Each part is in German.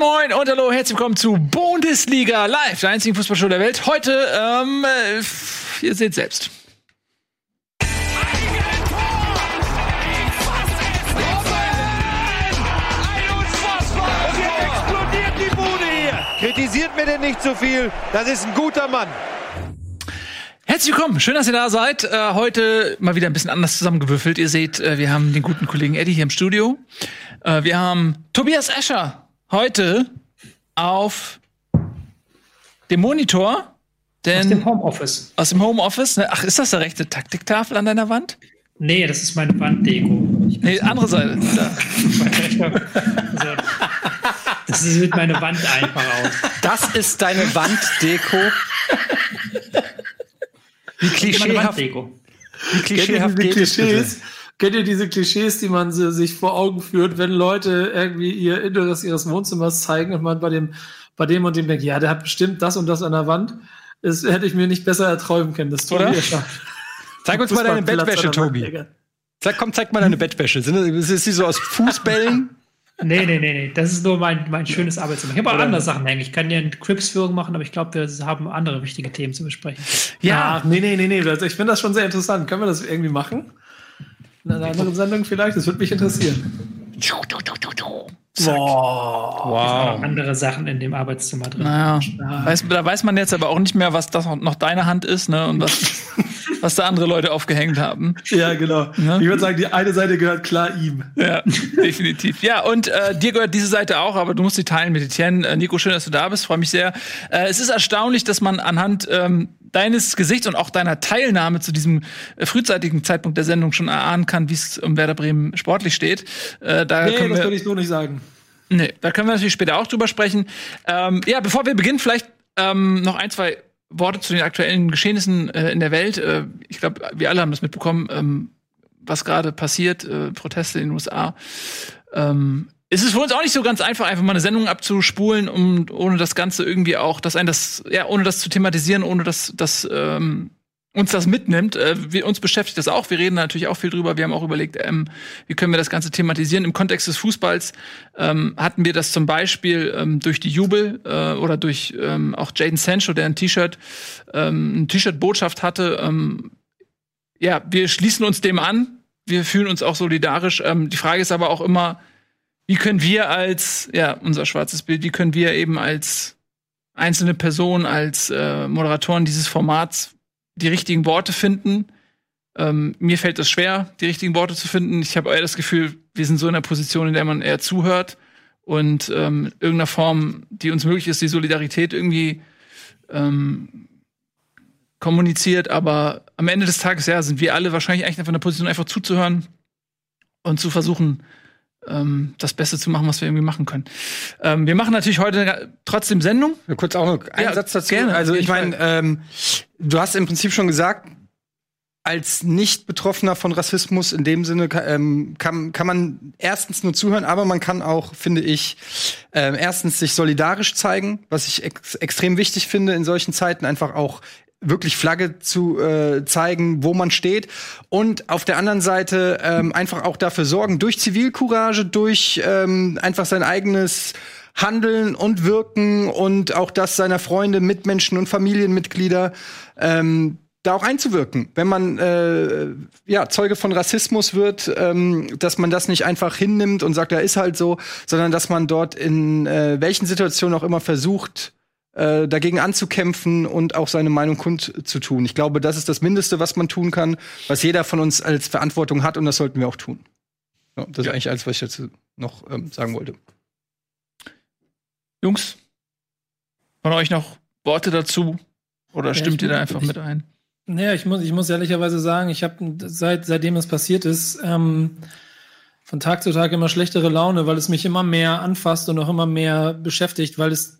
Moin und hallo, herzlich willkommen zu Bundesliga Live, der einzigen Fußballshow der Welt. Heute, ähm, äh, ihr seht selbst. Kritisiert mir denn nicht zu viel, das ist ein guter Mann. Herzlich willkommen, schön, dass ihr da seid. Äh, heute mal wieder ein bisschen anders zusammengewürfelt. Ihr seht, äh, wir haben den guten Kollegen Eddie hier im Studio. Äh, wir haben Tobias Escher heute auf dem Monitor. Denn Aus dem Homeoffice. Aus dem Homeoffice? Ne? Ach, ist das der rechte Taktiktafel an deiner Wand? Nee, das ist meine Wanddeko. Nee, andere Seite. Da. also, das sieht meine Wand einfach aus. Das ist deine Wanddeko. Wie klischeehaft, wie klischeehaft geht Klischees? Kennt ihr diese Klischees, die man sich vor Augen führt, wenn Leute irgendwie ihr Inneres ihres Wohnzimmers zeigen und man bei dem, bei dem und dem denkt, ja, der hat bestimmt das und das an der Wand. Das hätte ich mir nicht besser erträumen können. Das Oder? Zeig uns mal deine Bettwäsche, Tobi. Sag, komm, zeig mal deine Bettwäsche. Ist sie so aus Fußbällen? Nee, nee, nee, nee. Das ist nur mein, mein schönes Arbeitszimmer. Ich habe auch andere Sachen hängen. Ich kann dir eine Crips-Führung machen, aber ich glaube, wir haben andere wichtige Themen zu besprechen. Ja, Ach, nee, nee, nee, nee. Ich finde das schon sehr interessant. Können wir das irgendwie machen? In einer anderen Sendung vielleicht? Das würde mich interessieren. Boah. Wow. andere Sachen in dem Arbeitszimmer drin. Naja, weiß, da weiß man jetzt aber auch nicht mehr, was das noch deine Hand ist, ne? Und was, was da andere Leute aufgehängt haben. Ja, genau. Ja? Ich würde sagen, die eine Seite gehört klar ihm. Ja, definitiv. Ja, und äh, dir gehört diese Seite auch, aber du musst sie teilen mit Etienne. Äh, Nico, schön, dass du da bist. Freue mich sehr. Äh, es ist erstaunlich, dass man anhand ähm, deines Gesichts und auch deiner Teilnahme zu diesem äh, frühzeitigen Zeitpunkt der Sendung schon erahnen kann, wie es um Werder Bremen sportlich steht. Äh, da nee, können das würde ich so nicht sagen. Nee, da können wir natürlich später auch drüber sprechen. Ähm, ja, bevor wir beginnen, vielleicht ähm, noch ein, zwei Worte zu den aktuellen Geschehnissen äh, in der Welt. Äh, ich glaube, wir alle haben das mitbekommen, ähm, was gerade passiert, äh, Proteste in den USA. Ähm, es ist für uns auch nicht so ganz einfach, einfach mal eine Sendung abzuspulen, um ohne das Ganze irgendwie auch, dass ein das, ja, ohne das zu thematisieren, ohne dass, dass ähm, uns das mitnimmt. Äh, wir, uns beschäftigt das auch. Wir reden natürlich auch viel drüber. Wir haben auch überlegt, ähm, wie können wir das Ganze thematisieren. Im Kontext des Fußballs ähm, hatten wir das zum Beispiel ähm, durch die Jubel äh, oder durch ähm, auch Jaden Sancho, der ein T-Shirt, ähm, ein T-Shirt-Botschaft hatte. Ähm, ja, wir schließen uns dem an. Wir fühlen uns auch solidarisch. Ähm, die Frage ist aber auch immer, wie können wir als, ja, unser schwarzes Bild, wie können wir eben als einzelne Person, als äh, Moderatoren dieses Formats die richtigen Worte finden? Ähm, mir fällt es schwer, die richtigen Worte zu finden. Ich habe eher das Gefühl, wir sind so in einer Position, in der man eher zuhört und ähm, in irgendeiner Form, die uns möglich ist, die Solidarität irgendwie ähm, kommuniziert. Aber am Ende des Tages, ja, sind wir alle wahrscheinlich eigentlich einfach in der Position, einfach zuzuhören und zu versuchen, ähm, das Beste zu machen, was wir irgendwie machen können. Ähm, wir machen natürlich heute trotzdem Sendung. Ja, kurz auch noch einen ja, Satz dazu. Gerne, also ich meine, ähm, du hast im Prinzip schon gesagt, als Nicht-Betroffener von Rassismus in dem Sinne ähm, kann, kann man erstens nur zuhören, aber man kann auch, finde ich, äh, erstens sich solidarisch zeigen, was ich ex extrem wichtig finde in solchen Zeiten, einfach auch wirklich Flagge zu äh, zeigen, wo man steht. Und auf der anderen Seite ähm, einfach auch dafür sorgen, durch Zivilcourage, durch ähm, einfach sein eigenes Handeln und Wirken und auch das seiner Freunde, Mitmenschen und Familienmitglieder ähm, da auch einzuwirken. Wenn man äh, ja Zeuge von Rassismus wird, ähm, dass man das nicht einfach hinnimmt und sagt, da ist halt so, sondern dass man dort in äh, welchen Situationen auch immer versucht, äh, dagegen anzukämpfen und auch seine Meinung kundzutun. Ich glaube, das ist das Mindeste, was man tun kann, was jeder von uns als Verantwortung hat und das sollten wir auch tun. Ja, das ja. ist eigentlich alles, was ich jetzt noch ähm, sagen wollte. Jungs, von euch noch Worte dazu? Oder ja, stimmt ihr da einfach ich, mit ein? Naja, ich muss, ich muss ehrlicherweise sagen, ich habe seit, seitdem es passiert ist, ähm, von Tag zu Tag immer schlechtere Laune, weil es mich immer mehr anfasst und auch immer mehr beschäftigt, weil es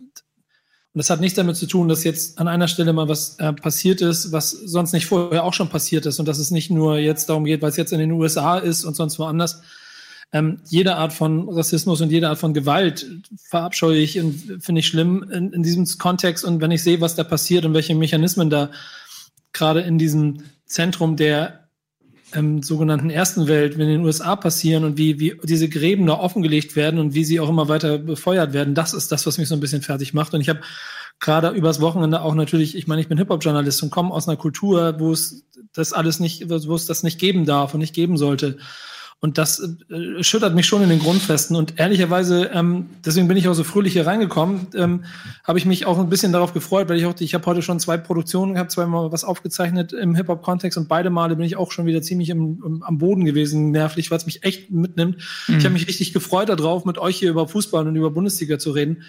und das hat nichts damit zu tun, dass jetzt an einer Stelle mal was äh, passiert ist, was sonst nicht vorher auch schon passiert ist und dass es nicht nur jetzt darum geht, weil es jetzt in den USA ist und sonst woanders. Ähm, jede Art von Rassismus und jede Art von Gewalt verabscheue ich und finde ich schlimm in, in diesem Kontext. Und wenn ich sehe, was da passiert und welche Mechanismen da gerade in diesem Zentrum der ähm, sogenannten ersten Welt, in den USA passieren und wie, wie diese Gräben da offengelegt werden und wie sie auch immer weiter befeuert werden, das ist das, was mich so ein bisschen fertig macht. Und ich habe gerade übers Wochenende auch natürlich, ich meine, ich bin Hip-Hop-Journalist und komme aus einer Kultur, wo es das alles nicht, wo es das nicht geben darf und nicht geben sollte. Und das äh, schüttert mich schon in den Grundfesten. Und ehrlicherweise, ähm, deswegen bin ich auch so fröhlich hier reingekommen, ähm, habe ich mich auch ein bisschen darauf gefreut, weil ich auch, ich habe heute schon zwei Produktionen gehabt, zweimal was aufgezeichnet im Hip-Hop-Kontext und beide Male bin ich auch schon wieder ziemlich im, im am Boden gewesen, nervlich, weil es mich echt mitnimmt. Mhm. Ich habe mich richtig gefreut darauf, mit euch hier über Fußball und über Bundesliga zu reden,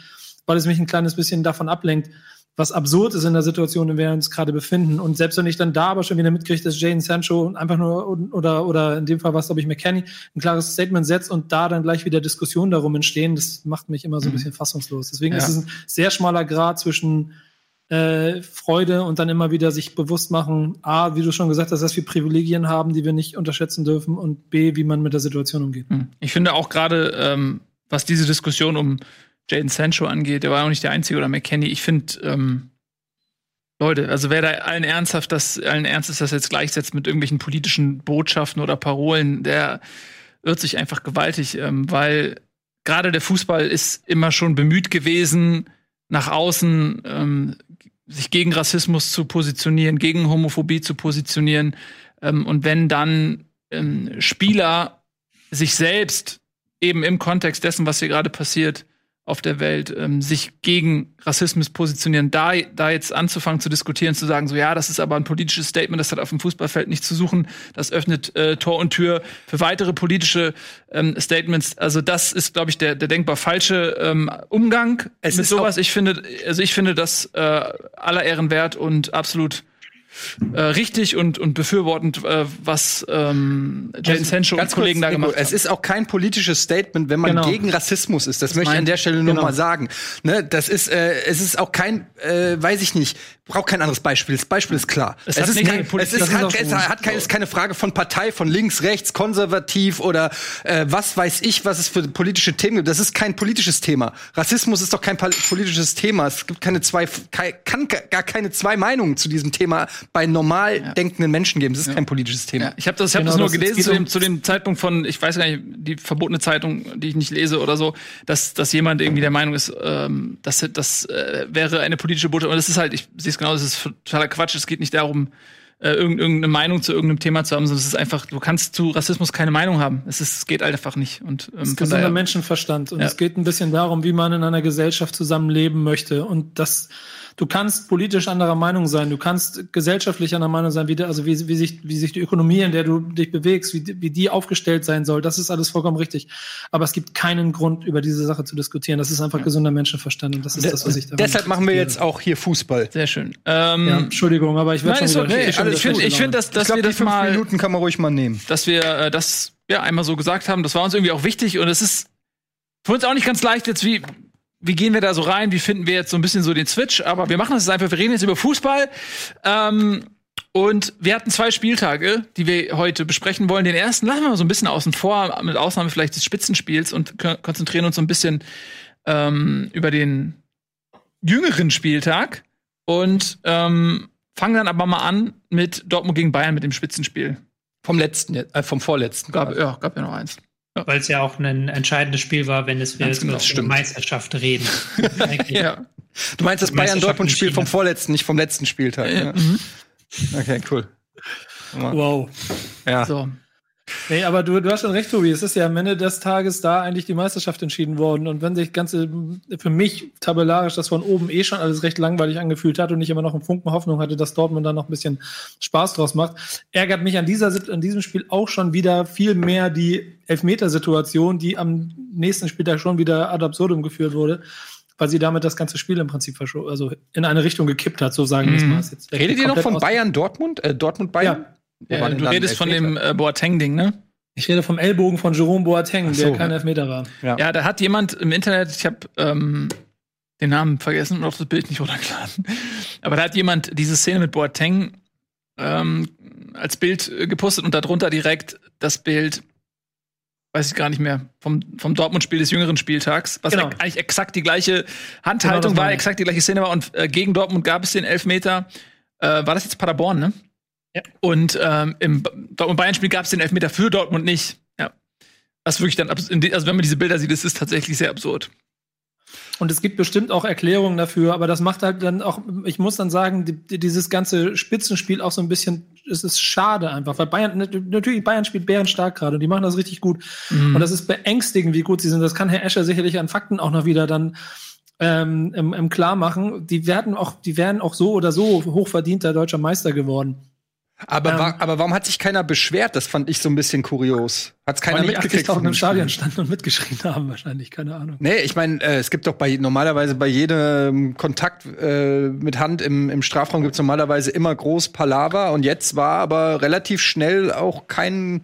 weil es mich ein kleines bisschen davon ablenkt was absurd ist in der Situation, in der wir uns gerade befinden. Und selbst wenn ich dann da aber schon wieder mitkriege, dass Jaden Sancho einfach nur oder oder in dem Fall was, glaube ich, McKenny ein klares Statement setzt und da dann gleich wieder Diskussionen darum entstehen, das macht mich immer so ein mhm. bisschen fassungslos. Deswegen ja. ist es ein sehr schmaler Grad zwischen äh, Freude und dann immer wieder sich bewusst machen, A, wie du schon gesagt hast, dass wir Privilegien haben, die wir nicht unterschätzen dürfen und B, wie man mit der Situation umgeht. Mhm. Ich finde auch gerade, ähm, was diese Diskussion um Jaden Sancho angeht, der war auch nicht der Einzige oder McKenny. Ich finde, ähm, Leute, also wer da allen ernsthaft das, allen Ernstes das jetzt gleichsetzt mit irgendwelchen politischen Botschaften oder Parolen, der irrt sich einfach gewaltig, ähm, weil gerade der Fußball ist immer schon bemüht gewesen, nach außen ähm, sich gegen Rassismus zu positionieren, gegen Homophobie zu positionieren. Ähm, und wenn dann ähm, Spieler sich selbst eben im Kontext dessen, was hier gerade passiert, auf der Welt ähm, sich gegen Rassismus positionieren, da, da jetzt anzufangen zu diskutieren, zu sagen, so ja, das ist aber ein politisches Statement, das hat auf dem Fußballfeld nicht zu suchen, das öffnet äh, Tor und Tür für weitere politische ähm, Statements. Also das ist, glaube ich, der, der denkbar falsche ähm, Umgang es mit sowas. Ich finde, also ich finde das äh, aller Ehren wert und absolut äh, richtig und, und befürwortend, äh, was ähm, Jaden Sancho und Kollegen kurz, da gemacht haben. Es ist auch kein politisches Statement, wenn man genau. gegen Rassismus ist. Das, das möchte ich an der Stelle nur genau. mal sagen. Ne, das ist, äh, es ist auch kein, äh, weiß ich nicht, braucht kein anderes Beispiel. Das Beispiel ist klar. Es, es ist, kein, es ist, hat, es hat kein, ist keine Frage von Partei, von links, rechts, konservativ oder äh, was weiß ich, was es für politische Themen gibt. Das ist kein politisches Thema. Rassismus ist doch kein politisches Thema. Es gibt keine zwei, kann gar keine zwei Meinungen zu diesem Thema bei normal ja. denkenden Menschen geben. Es ist ja. kein politisches Thema. Ja. Ich habe das, ich hab genau, das nur gelesen zu dem, zu dem Zeitpunkt von, ich weiß gar nicht, die verbotene Zeitung, die ich nicht lese oder so, dass, dass jemand irgendwie der Meinung ist, ähm, dass das äh, wäre eine politische Botschaft. Und das ist halt, ich sehe es genau, das ist totaler Quatsch. Es geht nicht darum, äh, irgendeine Meinung zu irgendeinem Thema zu haben, sondern es ist einfach, du kannst zu Rassismus keine Meinung haben. Es, ist, es geht einfach nicht. Und, ähm, es ist gesunder Menschenverstand. Und ja. es geht ein bisschen darum, wie man in einer Gesellschaft zusammenleben möchte. Und das du kannst politisch anderer Meinung sein, du kannst gesellschaftlich anderer Meinung sein, wie, also wie, wie, sich, wie sich die Ökonomie, in der du dich bewegst, wie, wie die aufgestellt sein soll. Das ist alles vollkommen richtig. Aber es gibt keinen Grund, über diese Sache zu diskutieren. Das ist einfach gesunder Menschenverstand und das ist das, was ich da Deshalb machen wir jetzt auch hier Fußball. Sehr schön. Ähm, ja, Entschuldigung, aber ich werde schon wieder. Okay. Also ich finde, ich find, dass, dass ich glaub, wir das die fünf mal, Minuten kann man ruhig mal nehmen. Dass wir äh, das ja einmal so gesagt haben. Das war uns irgendwie auch wichtig und es ist für uns auch nicht ganz leicht jetzt wie wie gehen wir da so rein? Wie finden wir jetzt so ein bisschen so den Switch? Aber wir machen das jetzt einfach. Wir reden jetzt über Fußball. Ähm, und wir hatten zwei Spieltage, die wir heute besprechen wollen. Den ersten lassen wir mal so ein bisschen außen vor, mit Ausnahme vielleicht des Spitzenspiels und konzentrieren uns so ein bisschen ähm, über den jüngeren Spieltag und ähm, fangen dann aber mal an mit Dortmund gegen Bayern mit dem Spitzenspiel. Vom letzten, äh, vom vorletzten. Gab, ja, gab ja noch eins. Weil es ja auch ein entscheidendes Spiel war, wenn es wir jetzt genau, über Meisterschaft reden. ja. Du meinst das Bayern-Dortmund-Spiel vom vorletzten, nicht vom letzten Spieltag. Ja. Ja. Mhm. Okay, cool. Wow. Ja. So. Nee, aber du, du hast schon recht, Tobi. Es ist ja am Ende des Tages da eigentlich die Meisterschaft entschieden worden. Und wenn sich ganze, für mich tabellarisch das von oben eh schon alles recht langweilig angefühlt hat und ich immer noch einen Funken Hoffnung hatte, dass Dortmund da noch ein bisschen Spaß draus macht, ärgert mich an, dieser, an diesem Spiel auch schon wieder viel mehr die Elfmetersituation, die am nächsten Spieltag schon wieder ad absurdum geführt wurde weil sie damit das ganze Spiel im Prinzip also in eine Richtung gekippt hat, so sagen wir es mhm. mal. Redet ihr noch von Bayern Dortmund? Äh, Dortmund Bayern? Ja. Ja, du redest von dem äh, Boateng-Ding, ne? Ich rede vom Ellbogen von Jerome Boateng, so, der kein Elfmeter war. Ja. ja, da hat jemand im Internet, ich habe ähm, den Namen vergessen und auch das Bild nicht runtergeladen, aber da hat jemand diese Szene mit Boateng ähm, als Bild äh, gepostet und darunter direkt das Bild, weiß ich gar nicht mehr, vom, vom Dortmund-Spiel des jüngeren Spieltags, was genau. eigentlich exakt die gleiche Handhaltung genau, war, exakt die gleiche Szene war und äh, gegen Dortmund gab es den Elfmeter. Äh, war das jetzt Paderborn, ne? Ja. Und ähm, im Dortmund-Bayern-Spiel gab es den Elfmeter für Dortmund nicht. Ja. Was wirklich dann, also wenn man diese Bilder sieht, ist es tatsächlich sehr absurd. Und es gibt bestimmt auch Erklärungen dafür, aber das macht halt dann auch, ich muss dann sagen, die, dieses ganze Spitzenspiel auch so ein bisschen, es ist schade einfach, weil Bayern, natürlich Bayern spielt bärenstark gerade und die machen das richtig gut. Mhm. Und das ist beängstigend, wie gut sie sind. Das kann Herr Escher sicherlich an Fakten auch noch wieder dann ähm, im, im klar machen. Die werden auch, die wären auch so oder so hochverdienter deutscher Meister geworden. Aber, ähm, war, aber warum hat sich keiner beschwert? Das fand ich so ein bisschen kurios. Hat es keiner mitgekriegt? auch im Stadion standen und mitgeschrien haben, wahrscheinlich, keine Ahnung. Nee, ich meine, äh, es gibt doch bei normalerweise bei jedem Kontakt äh, mit Hand im, im Strafraum gibt's normalerweise immer groß Palaver und jetzt war aber relativ schnell auch kein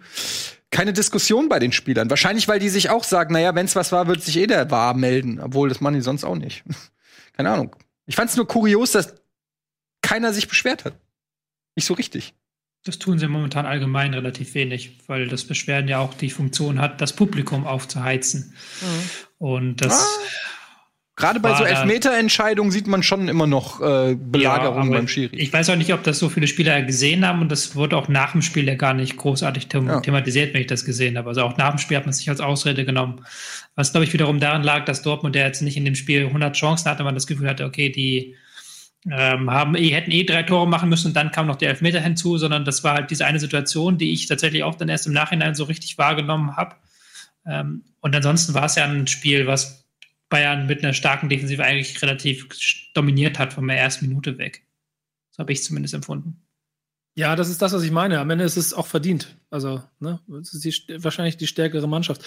keine Diskussion bei den Spielern. Wahrscheinlich, weil die sich auch sagen, naja, wenn's was war, wird sich eh der Wahr melden. Obwohl, das machen die sonst auch nicht. Keine Ahnung. Ich fand's nur kurios, dass keiner sich beschwert hat. Nicht so richtig. Das tun sie momentan allgemein relativ wenig, weil das Beschwerden ja auch die Funktion hat, das Publikum aufzuheizen. Mhm. Und das. Ah. Gerade bei so Elfmeterentscheidungen sieht man schon immer noch äh, Belagerung ja, beim Schiri. Ich weiß auch nicht, ob das so viele Spieler gesehen haben und das wurde auch nach dem Spiel ja gar nicht großartig them ja. thematisiert, wenn ich das gesehen habe. Also auch nach dem Spiel hat man sich als Ausrede genommen. Was, glaube ich, wiederum daran lag, dass Dortmund, der jetzt nicht in dem Spiel 100 Chancen hatte, man das Gefühl hatte, okay, die ähm, haben, hätten eh drei Tore machen müssen und dann kam noch der Elfmeter hinzu, sondern das war halt diese eine Situation, die ich tatsächlich auch dann erst im Nachhinein so richtig wahrgenommen habe. Ähm, und ansonsten war es ja ein Spiel, was Bayern mit einer starken Defensive eigentlich relativ dominiert hat von der ersten Minute weg. So habe ich zumindest empfunden. Ja, das ist das, was ich meine. Am Ende ist es auch verdient. Also, ne, es ist die, wahrscheinlich die stärkere Mannschaft.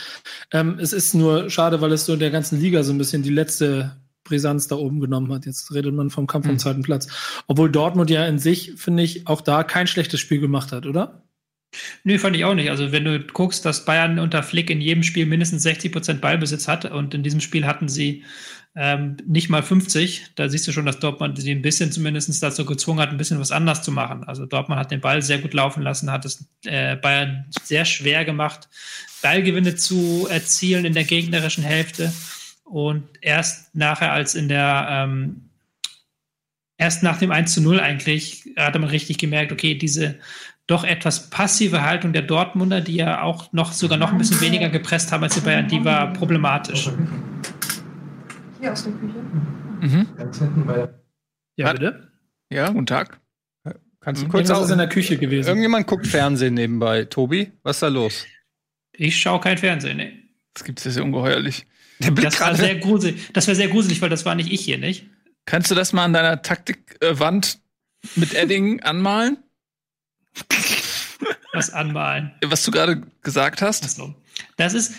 Ähm, es ist nur schade, weil es so in der ganzen Liga so ein bisschen die letzte Brisanz da oben genommen hat. Jetzt redet man vom Kampf um mhm. zweiten Platz. Obwohl Dortmund ja in sich, finde ich, auch da kein schlechtes Spiel gemacht hat, oder? Nö, fand ich auch nicht. Also wenn du guckst, dass Bayern unter Flick in jedem Spiel mindestens 60 Prozent Ballbesitz hat und in diesem Spiel hatten sie ähm, nicht mal 50, da siehst du schon, dass Dortmund sie ein bisschen zumindest dazu gezwungen hat, ein bisschen was anders zu machen. Also Dortmund hat den Ball sehr gut laufen lassen, hat es äh, Bayern sehr schwer gemacht, Ballgewinne zu erzielen in der gegnerischen Hälfte. Und erst nachher, als in der, ähm, erst nach dem 1 zu 0 eigentlich, hatte man richtig gemerkt, okay, diese doch etwas passive Haltung der Dortmunder, die ja auch noch sogar noch ein bisschen weniger gepresst haben als die Bayern, die war problematisch. Hier aus der Küche. Mhm. Ganz hinten bei Ja, bitte? Ja, guten Tag. Kannst du mhm. kurz aus in der Küche gewesen? Irgendjemand guckt Fernsehen nebenbei. Tobi, was ist da los? Ich schaue kein Fernsehen, nee. Das gibt es ja ungeheuerlich. Der Blick das war sehr gruselig. Das war sehr gruselig, weil das war nicht ich hier, nicht? Kannst du das mal an deiner Taktikwand mit Edding anmalen? Was anmalen? Was du gerade gesagt hast? Achso. Das ist,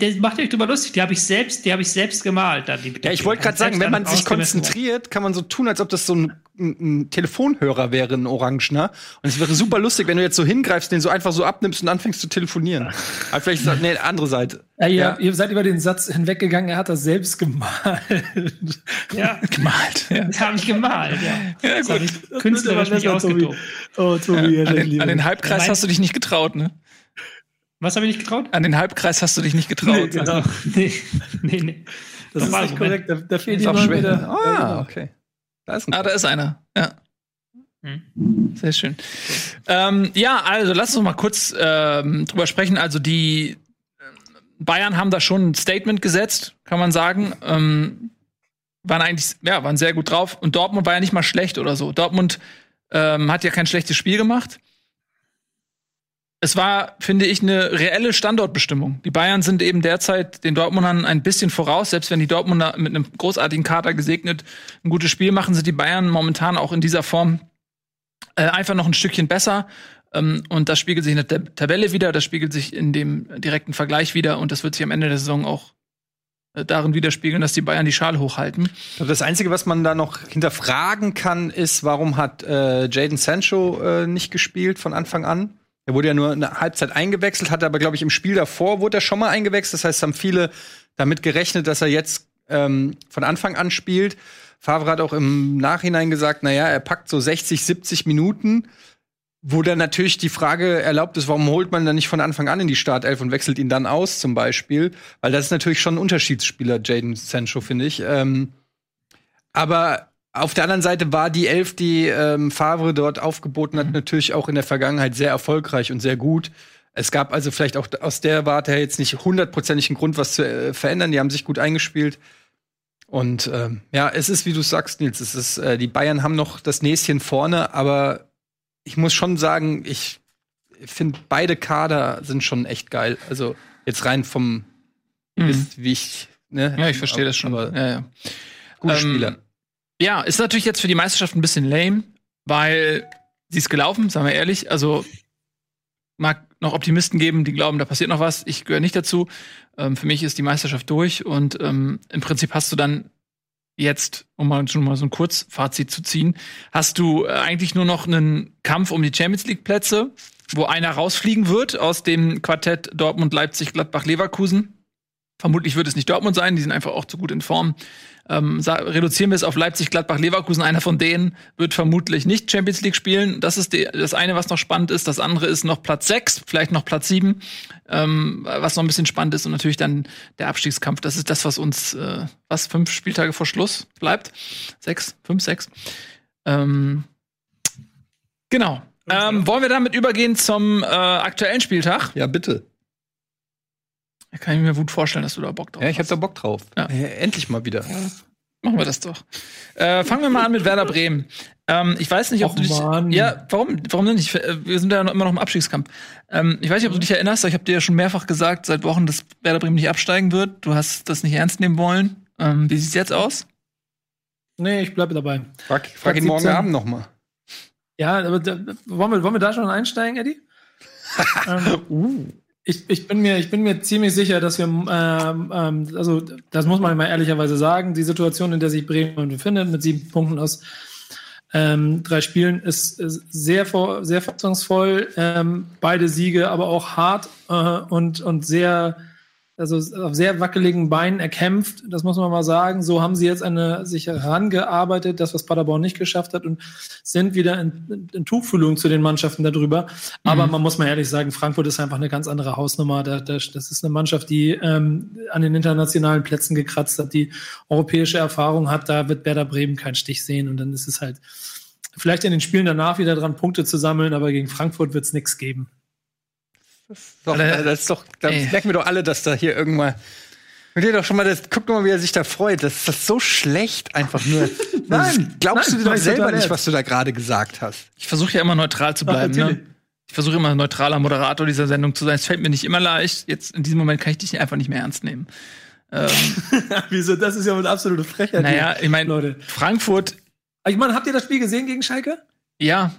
das macht euch drüber lustig. Die habe ich selbst, die habe ich selbst gemalt. Dann, ja, ich wollte gerade sagen, wenn man sich konzentriert, kann man so tun, als ob das so ein, ein, ein Telefonhörer wäre, ein Orangener. Und es wäre super lustig, wenn du jetzt so hingreifst, den so einfach so abnimmst und anfängst zu telefonieren. Aber vielleicht ist das, nee, andere Seite. Ja, ihr, ja. ihr seid über den Satz hinweggegangen, er hat das selbst gemalt. Ja, gemalt. Ja. Das habe ich gemalt, ja. ja gut. Ich künstlerisch mich ausgetobt. Oh, Tobi, ja, an, den, an den Halbkreis hast du dich nicht getraut, ne? Was habe ich nicht getraut? An den Halbkreis hast du dich nicht getraut. Nee, genau. nee, nee, nee. Das, das ist nicht korrekt. Da, da fehlt die noch wieder. Ah, genau. okay. Da ist ein ah, da ist einer. Ja. Hm. Sehr schön. Okay. Ähm, ja, also lass uns mal kurz ähm, drüber sprechen. Also die äh, Bayern haben da schon ein Statement gesetzt, kann man sagen. Ähm, waren eigentlich, ja, waren sehr gut drauf. Und Dortmund war ja nicht mal schlecht oder so. Dortmund ähm, hat ja kein schlechtes Spiel gemacht es war, finde ich, eine reelle Standortbestimmung. Die Bayern sind eben derzeit den Dortmundern ein bisschen voraus. Selbst wenn die Dortmunder mit einem großartigen Kader gesegnet ein gutes Spiel machen, sind die Bayern momentan auch in dieser Form äh, einfach noch ein Stückchen besser. Ähm, und das spiegelt sich in der Tabelle wieder, das spiegelt sich in dem direkten Vergleich wieder und das wird sich am Ende der Saison auch äh, darin widerspiegeln, dass die Bayern die Schale hochhalten. Das Einzige, was man da noch hinterfragen kann, ist, warum hat äh, Jaden Sancho äh, nicht gespielt von Anfang an? Er wurde ja nur eine Halbzeit eingewechselt, hatte aber, glaube ich, im Spiel davor wurde er schon mal eingewechselt. Das heißt, haben viele damit gerechnet, dass er jetzt ähm, von Anfang an spielt. Favre hat auch im Nachhinein gesagt, na ja, er packt so 60, 70 Minuten, wo dann natürlich die Frage erlaubt ist, warum holt man dann nicht von Anfang an in die Startelf und wechselt ihn dann aus, zum Beispiel? Weil das ist natürlich schon ein Unterschiedsspieler, Jaden Sancho, finde ich. Ähm, aber auf der anderen Seite war die Elf, die ähm, Favre dort aufgeboten hat, mhm. natürlich auch in der Vergangenheit sehr erfolgreich und sehr gut. Es gab also vielleicht auch aus der Warte her jetzt nicht hundertprozentig einen Grund, was zu äh, verändern. Die haben sich gut eingespielt. Und ähm, ja, es ist, wie du sagst, Nils, es ist, äh, die Bayern haben noch das Näschen vorne, aber ich muss schon sagen, ich finde, beide Kader sind schon echt geil. Also jetzt rein vom, mhm. wie ich. Ne? Ja, ich verstehe das schon. Aber ja, ja. Gute ähm, Spieler. Ja, ist natürlich jetzt für die Meisterschaft ein bisschen lame, weil sie ist gelaufen, sagen wir ehrlich. Also mag noch Optimisten geben, die glauben, da passiert noch was. Ich gehöre nicht dazu. Ähm, für mich ist die Meisterschaft durch und ähm, im Prinzip hast du dann jetzt, um mal schon mal so ein Kurzfazit zu ziehen, hast du äh, eigentlich nur noch einen Kampf um die Champions League Plätze, wo einer rausfliegen wird aus dem Quartett Dortmund, Leipzig, Gladbach, Leverkusen. Vermutlich wird es nicht Dortmund sein, die sind einfach auch zu gut in Form. Ähm, reduzieren wir es auf Leipzig, Gladbach, Leverkusen. Einer von denen wird vermutlich nicht Champions League spielen. Das ist die, das eine, was noch spannend ist. Das andere ist noch Platz 6, vielleicht noch Platz 7, ähm, was noch ein bisschen spannend ist. Und natürlich dann der Abstiegskampf. Das ist das, was uns, äh, was, fünf Spieltage vor Schluss bleibt? Sechs, fünf, sechs. Ähm, genau. Ähm, wollen wir damit übergehen zum äh, aktuellen Spieltag? Ja, bitte. Da kann ich mir gut vorstellen, dass du da Bock drauf hast. Ja, ich hab da Bock drauf. Ja. Ja, endlich mal wieder. Machen wir das doch. Äh, fangen wir mal an mit Werder Bremen. Ähm, ich weiß nicht, ob Och, du dich. Mann. Ja, warum, warum denn nicht? Wir sind ja noch, immer noch im Abstiegskampf. Ähm, ich weiß nicht, ob du dich erinnerst, ich habe dir ja schon mehrfach gesagt, seit Wochen, dass Werder Bremen nicht absteigen wird. Du hast das nicht ernst nehmen wollen. Ähm, wie sieht's jetzt aus? Nee, ich bleibe dabei. Frag, frag ihn morgen Abend noch mal. Ja, aber da, wollen, wir, wollen wir da schon einsteigen, Eddie? ähm, uh. Ich, ich, bin mir, ich bin mir ziemlich sicher, dass wir, ähm, ähm, also das muss man mal ehrlicherweise sagen, die Situation, in der sich Bremen befindet, mit sieben Punkten aus ähm, drei Spielen, ist, ist sehr, sehr fassungsvoll. Ähm, beide Siege, aber auch hart äh, und, und sehr also auf sehr wackeligen Beinen erkämpft, das muss man mal sagen. So haben sie jetzt eine, sich herangearbeitet, das, was Paderborn nicht geschafft hat, und sind wieder in, in Tuchfühlung zu den Mannschaften darüber. Aber mhm. man muss mal ehrlich sagen, Frankfurt ist einfach eine ganz andere Hausnummer. Da, da, das ist eine Mannschaft, die ähm, an den internationalen Plätzen gekratzt hat, die europäische Erfahrung hat. Da wird Werder Bremen keinen Stich sehen. Und dann ist es halt vielleicht in den Spielen danach wieder dran, Punkte zu sammeln, aber gegen Frankfurt wird es nichts geben. Das ist doch, alle, das ist doch da ey. merken wir doch alle, dass da hier irgendwann. Und doch schon mal, das, guck mal, wie er sich da freut. Das ist das so schlecht einfach nur. nein, glaubst nein, du dir doch selber nicht, was du da gerade gesagt hast? Ich versuche ja immer neutral zu bleiben. Ach, ne? Ich versuche immer neutraler Moderator dieser Sendung zu sein. Es fällt mir nicht immer leicht. Jetzt in diesem Moment kann ich dich einfach nicht mehr ernst nehmen. Ähm, Wieso? Das ist ja eine absolute Frechheit. Naja, ich meine, Frankfurt. Ich meine, habt ihr das Spiel gesehen gegen Schalke? Ja,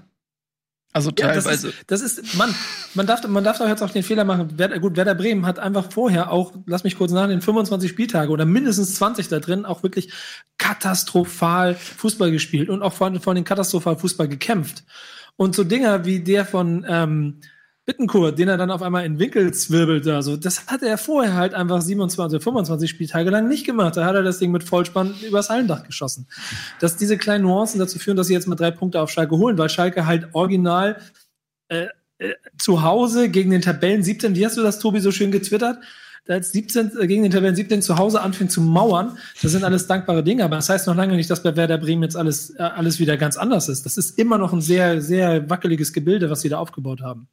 also teilweise. Ja, das, ist, das ist, man, man darf, man darf doch jetzt auch den Fehler machen. Werder, gut, Werder Bremen hat einfach vorher auch, lass mich kurz nach, den 25 Spieltage oder mindestens 20 da drin auch wirklich katastrophal Fußball gespielt und auch vor, vor den katastrophal Fußball gekämpft. Und so Dinger wie der von, ähm, Bittenkurt, den er dann auf einmal in Winkel zwirbelte, also das hat er vorher halt einfach 27, 25 Spieltage lang nicht gemacht. Da hat er das Ding mit Vollspann übers Hallendach geschossen. Dass diese kleinen Nuancen dazu führen, dass sie jetzt mal drei Punkte auf Schalke holen, weil Schalke halt original äh, äh, zu Hause gegen den Tabellen 17, wie hast du das, Tobi, so schön getwittert? Da jetzt 17 äh, gegen den Tabellen 17 zu Hause anfängt zu mauern, das sind alles dankbare Dinge, aber das heißt noch lange nicht, dass bei Werder Bremen jetzt alles, äh, alles wieder ganz anders ist. Das ist immer noch ein sehr, sehr wackeliges Gebilde, was sie da aufgebaut haben.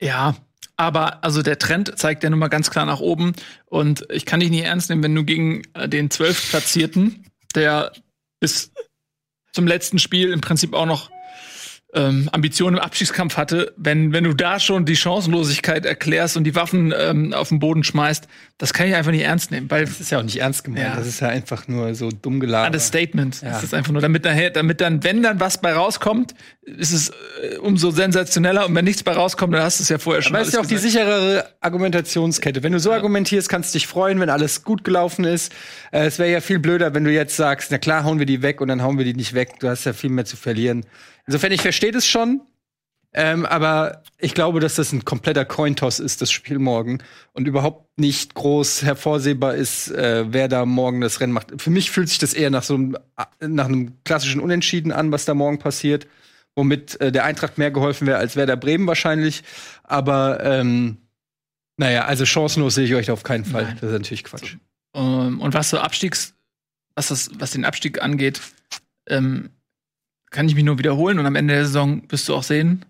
Ja, aber also der Trend zeigt ja nun mal ganz klar nach oben. Und ich kann dich nicht ernst nehmen, wenn du gegen äh, den zwölf Platzierten, der bis zum letzten Spiel im Prinzip auch noch ähm, Ambitionen im Abschiedskampf hatte, wenn, wenn du da schon die Chancenlosigkeit erklärst und die Waffen ähm, auf den Boden schmeißt, das kann ich einfach nicht ernst nehmen. Weil das ist ja auch nicht ernst gemeint, ja. das ist ja einfach nur so dumm geladen. Ah, das Statement. Ja. Das ist einfach nur, damit, daher, damit dann, wenn dann was bei rauskommt, ist es äh, umso sensationeller und wenn nichts bei rauskommt, dann hast du es ja vorher schon. Aber es ist ja auch gesagt. die sicherere Argumentationskette. Wenn du so ja. argumentierst, kannst du dich freuen, wenn alles gut gelaufen ist. Äh, es wäre ja viel blöder, wenn du jetzt sagst, na klar, hauen wir die weg und dann hauen wir die nicht weg. Du hast ja viel mehr zu verlieren. Insofern, ich verstehe das schon. Ähm, aber ich glaube, dass das ein kompletter Cointoss ist, das Spiel morgen. Und überhaupt nicht groß hervorsehbar ist, äh, wer da morgen das Rennen macht. Für mich fühlt sich das eher nach so einem, nach einem klassischen Unentschieden an, was da morgen passiert. Womit äh, der Eintracht mehr geholfen wäre als Werder Bremen wahrscheinlich. Aber ähm, naja, also chancenlos sehe ich euch auf keinen Fall. Nein. Das ist natürlich Quatsch. Um, ähm, und was so Abstiegs, was, das, was den Abstieg angeht, ähm, kann ich mich nur wiederholen und am Ende der Saison wirst du auch sehen,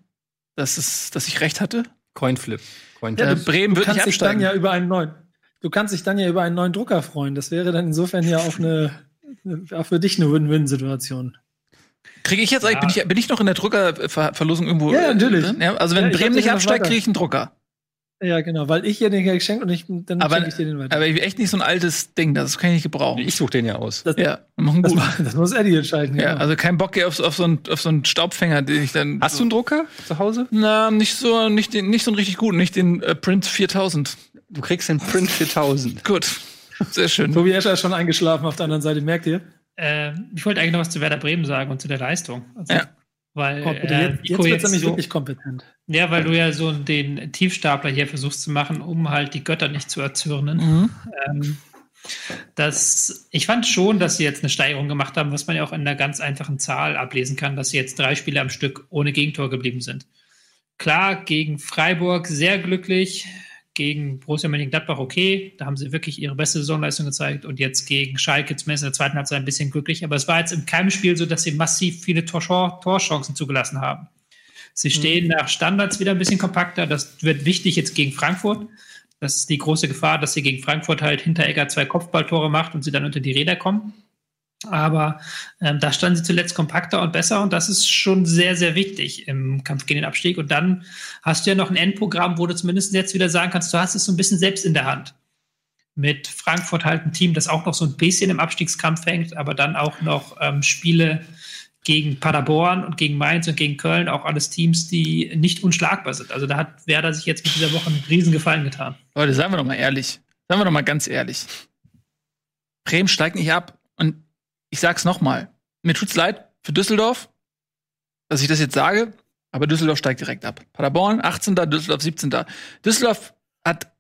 dass, es, dass ich recht hatte. Coinflip. Coinflip. Ja, Bremen wird nicht absteigen. Dann ja über einen neuen, du kannst dich dann ja über einen neuen Drucker freuen. Das wäre dann insofern ja auch eine, auch für dich eine Win-Win-Situation. Kriege ich jetzt ja. bin, ich, bin ich noch in der Druckerverlosung irgendwo? Ja, natürlich. Ja, also wenn ja, Bremen nicht absteigt, kriege ich einen Drucker. Ja, genau, weil ich hier den geschenkt und ich, dann aber, ich dir den weiter. Aber echt nicht so ein altes Ding, das kann ich nicht gebrauchen. Ich suche den ja aus. Das, ja, das, das, muss Eddie entscheiden. Ja, genau. also kein Bock auf, auf, so einen, auf so einen Staubfänger, den ich dann. Hast so du einen Drucker zu Hause? Na, nicht so, nicht, den, nicht so einen richtig guten, nicht den äh, Print 4000. Du kriegst den Print 4000. Gut, sehr schön. Tobi Escher ist schon eingeschlafen auf der anderen Seite, merkt ihr? Äh, ich wollte eigentlich noch was zu Werder Bremen sagen und zu der Leistung. Also, ja. Weil oh, bitte, äh, jetzt, jetzt wird nämlich so, wirklich kompetent. Ja, weil du ja so den Tiefstapler hier versuchst zu machen, um halt die Götter nicht zu erzürnen. Mhm. Ähm, das, ich fand schon, dass sie jetzt eine Steigerung gemacht haben, was man ja auch in einer ganz einfachen Zahl ablesen kann, dass sie jetzt drei Spiele am Stück ohne Gegentor geblieben sind. Klar, gegen Freiburg sehr glücklich, gegen Borussia Mönchengladbach okay, da haben sie wirklich ihre beste Saisonleistung gezeigt und jetzt gegen Schalke zumindest in der zweiten Halbzeit ein bisschen glücklich, aber es war jetzt in keinem Spiel so, dass sie massiv viele Tor Torchancen zugelassen haben. Sie mhm. stehen nach Standards wieder ein bisschen kompakter, das wird wichtig jetzt gegen Frankfurt. Das ist die große Gefahr, dass sie gegen Frankfurt halt Hinteregger zwei Kopfballtore macht und sie dann unter die Räder kommen. Aber ähm, da standen sie zuletzt kompakter und besser und das ist schon sehr, sehr wichtig im Kampf gegen den Abstieg. Und dann hast du ja noch ein Endprogramm, wo du zumindest jetzt wieder sagen kannst, du hast es so ein bisschen selbst in der Hand. Mit Frankfurt halt ein Team, das auch noch so ein bisschen im Abstiegskampf hängt, aber dann auch noch ähm, Spiele gegen Paderborn und gegen Mainz und gegen Köln, auch alles Teams, die nicht unschlagbar sind. Also da hat Werder sich jetzt mit dieser Woche einen Riesengefallen getan. Leute, sagen wir doch mal ehrlich. Sagen wir doch mal ganz ehrlich. Bremen steigt nicht ab und ich sag's nochmal. Mir tut's leid für Düsseldorf, dass ich das jetzt sage, aber Düsseldorf steigt direkt ab. Paderborn 18. Düsseldorf 17. Düsseldorf hat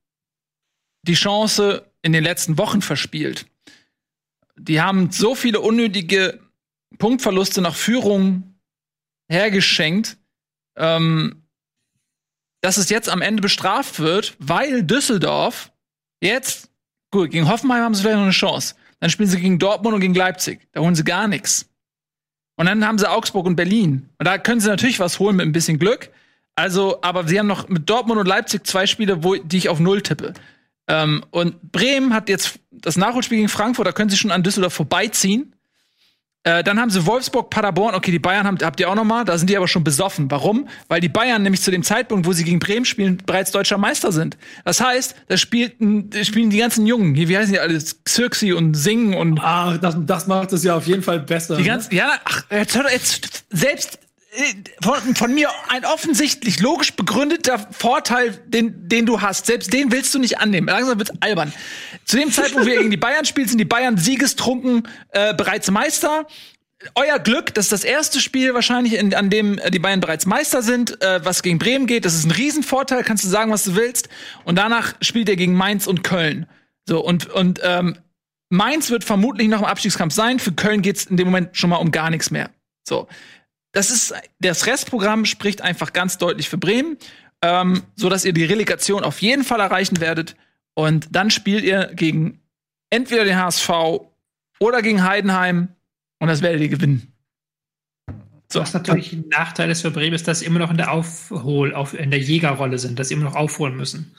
die Chance in den letzten Wochen verspielt. Die haben so viele unnötige Punktverluste nach Führung hergeschenkt, ähm, dass es jetzt am Ende bestraft wird, weil Düsseldorf jetzt, gut, gegen Hoffenheim haben sie vielleicht noch eine Chance. Dann spielen sie gegen Dortmund und gegen Leipzig. Da holen sie gar nichts. Und dann haben sie Augsburg und Berlin. Und da können sie natürlich was holen mit ein bisschen Glück. Also, aber sie haben noch mit Dortmund und Leipzig zwei Spiele, wo, die ich auf Null tippe. Ähm, und Bremen hat jetzt das Nachholspiel gegen Frankfurt, da können sie schon an Düsseldorf vorbeiziehen. Äh, dann haben sie Wolfsburg, Paderborn. Okay, die Bayern haben, habt ihr auch noch mal. Da sind die aber schon besoffen. Warum? Weil die Bayern nämlich zu dem Zeitpunkt, wo sie gegen Bremen spielen, bereits deutscher Meister sind. Das heißt, da spielten, spielen die ganzen Jungen. Hier, wie heißen die alle? Xirxi und Singen und. Ah, das, das macht es ja auf jeden Fall besser. Die ganzen, ne? ja, ach, jetzt, jetzt selbst von, von, mir ein offensichtlich logisch begründeter Vorteil, den, den du hast. Selbst den willst du nicht annehmen. Langsam wird's albern. Zu dem Zeitpunkt, wo wir gegen die Bayern spielen, sind die Bayern siegestrunken äh, bereits Meister. Euer Glück, das ist das erste Spiel wahrscheinlich, in, an dem äh, die Bayern bereits Meister sind, äh, was gegen Bremen geht. Das ist ein Riesenvorteil, kannst du sagen, was du willst. Und danach spielt er gegen Mainz und Köln. So, und, und ähm, Mainz wird vermutlich noch im Abstiegskampf sein. Für Köln geht's in dem Moment schon mal um gar nichts mehr. So das ist das Restprogramm spricht einfach ganz deutlich für Bremen, ähm, so dass ihr die Relegation auf jeden Fall erreichen werdet. Und dann spielt ihr gegen entweder den HSV oder gegen Heidenheim und das werdet ihr gewinnen. So. Was natürlich ein Nachteil ist für Bremen, ist, dass sie immer noch in der Aufhol, auf, in der Jägerrolle sind, dass sie immer noch aufholen müssen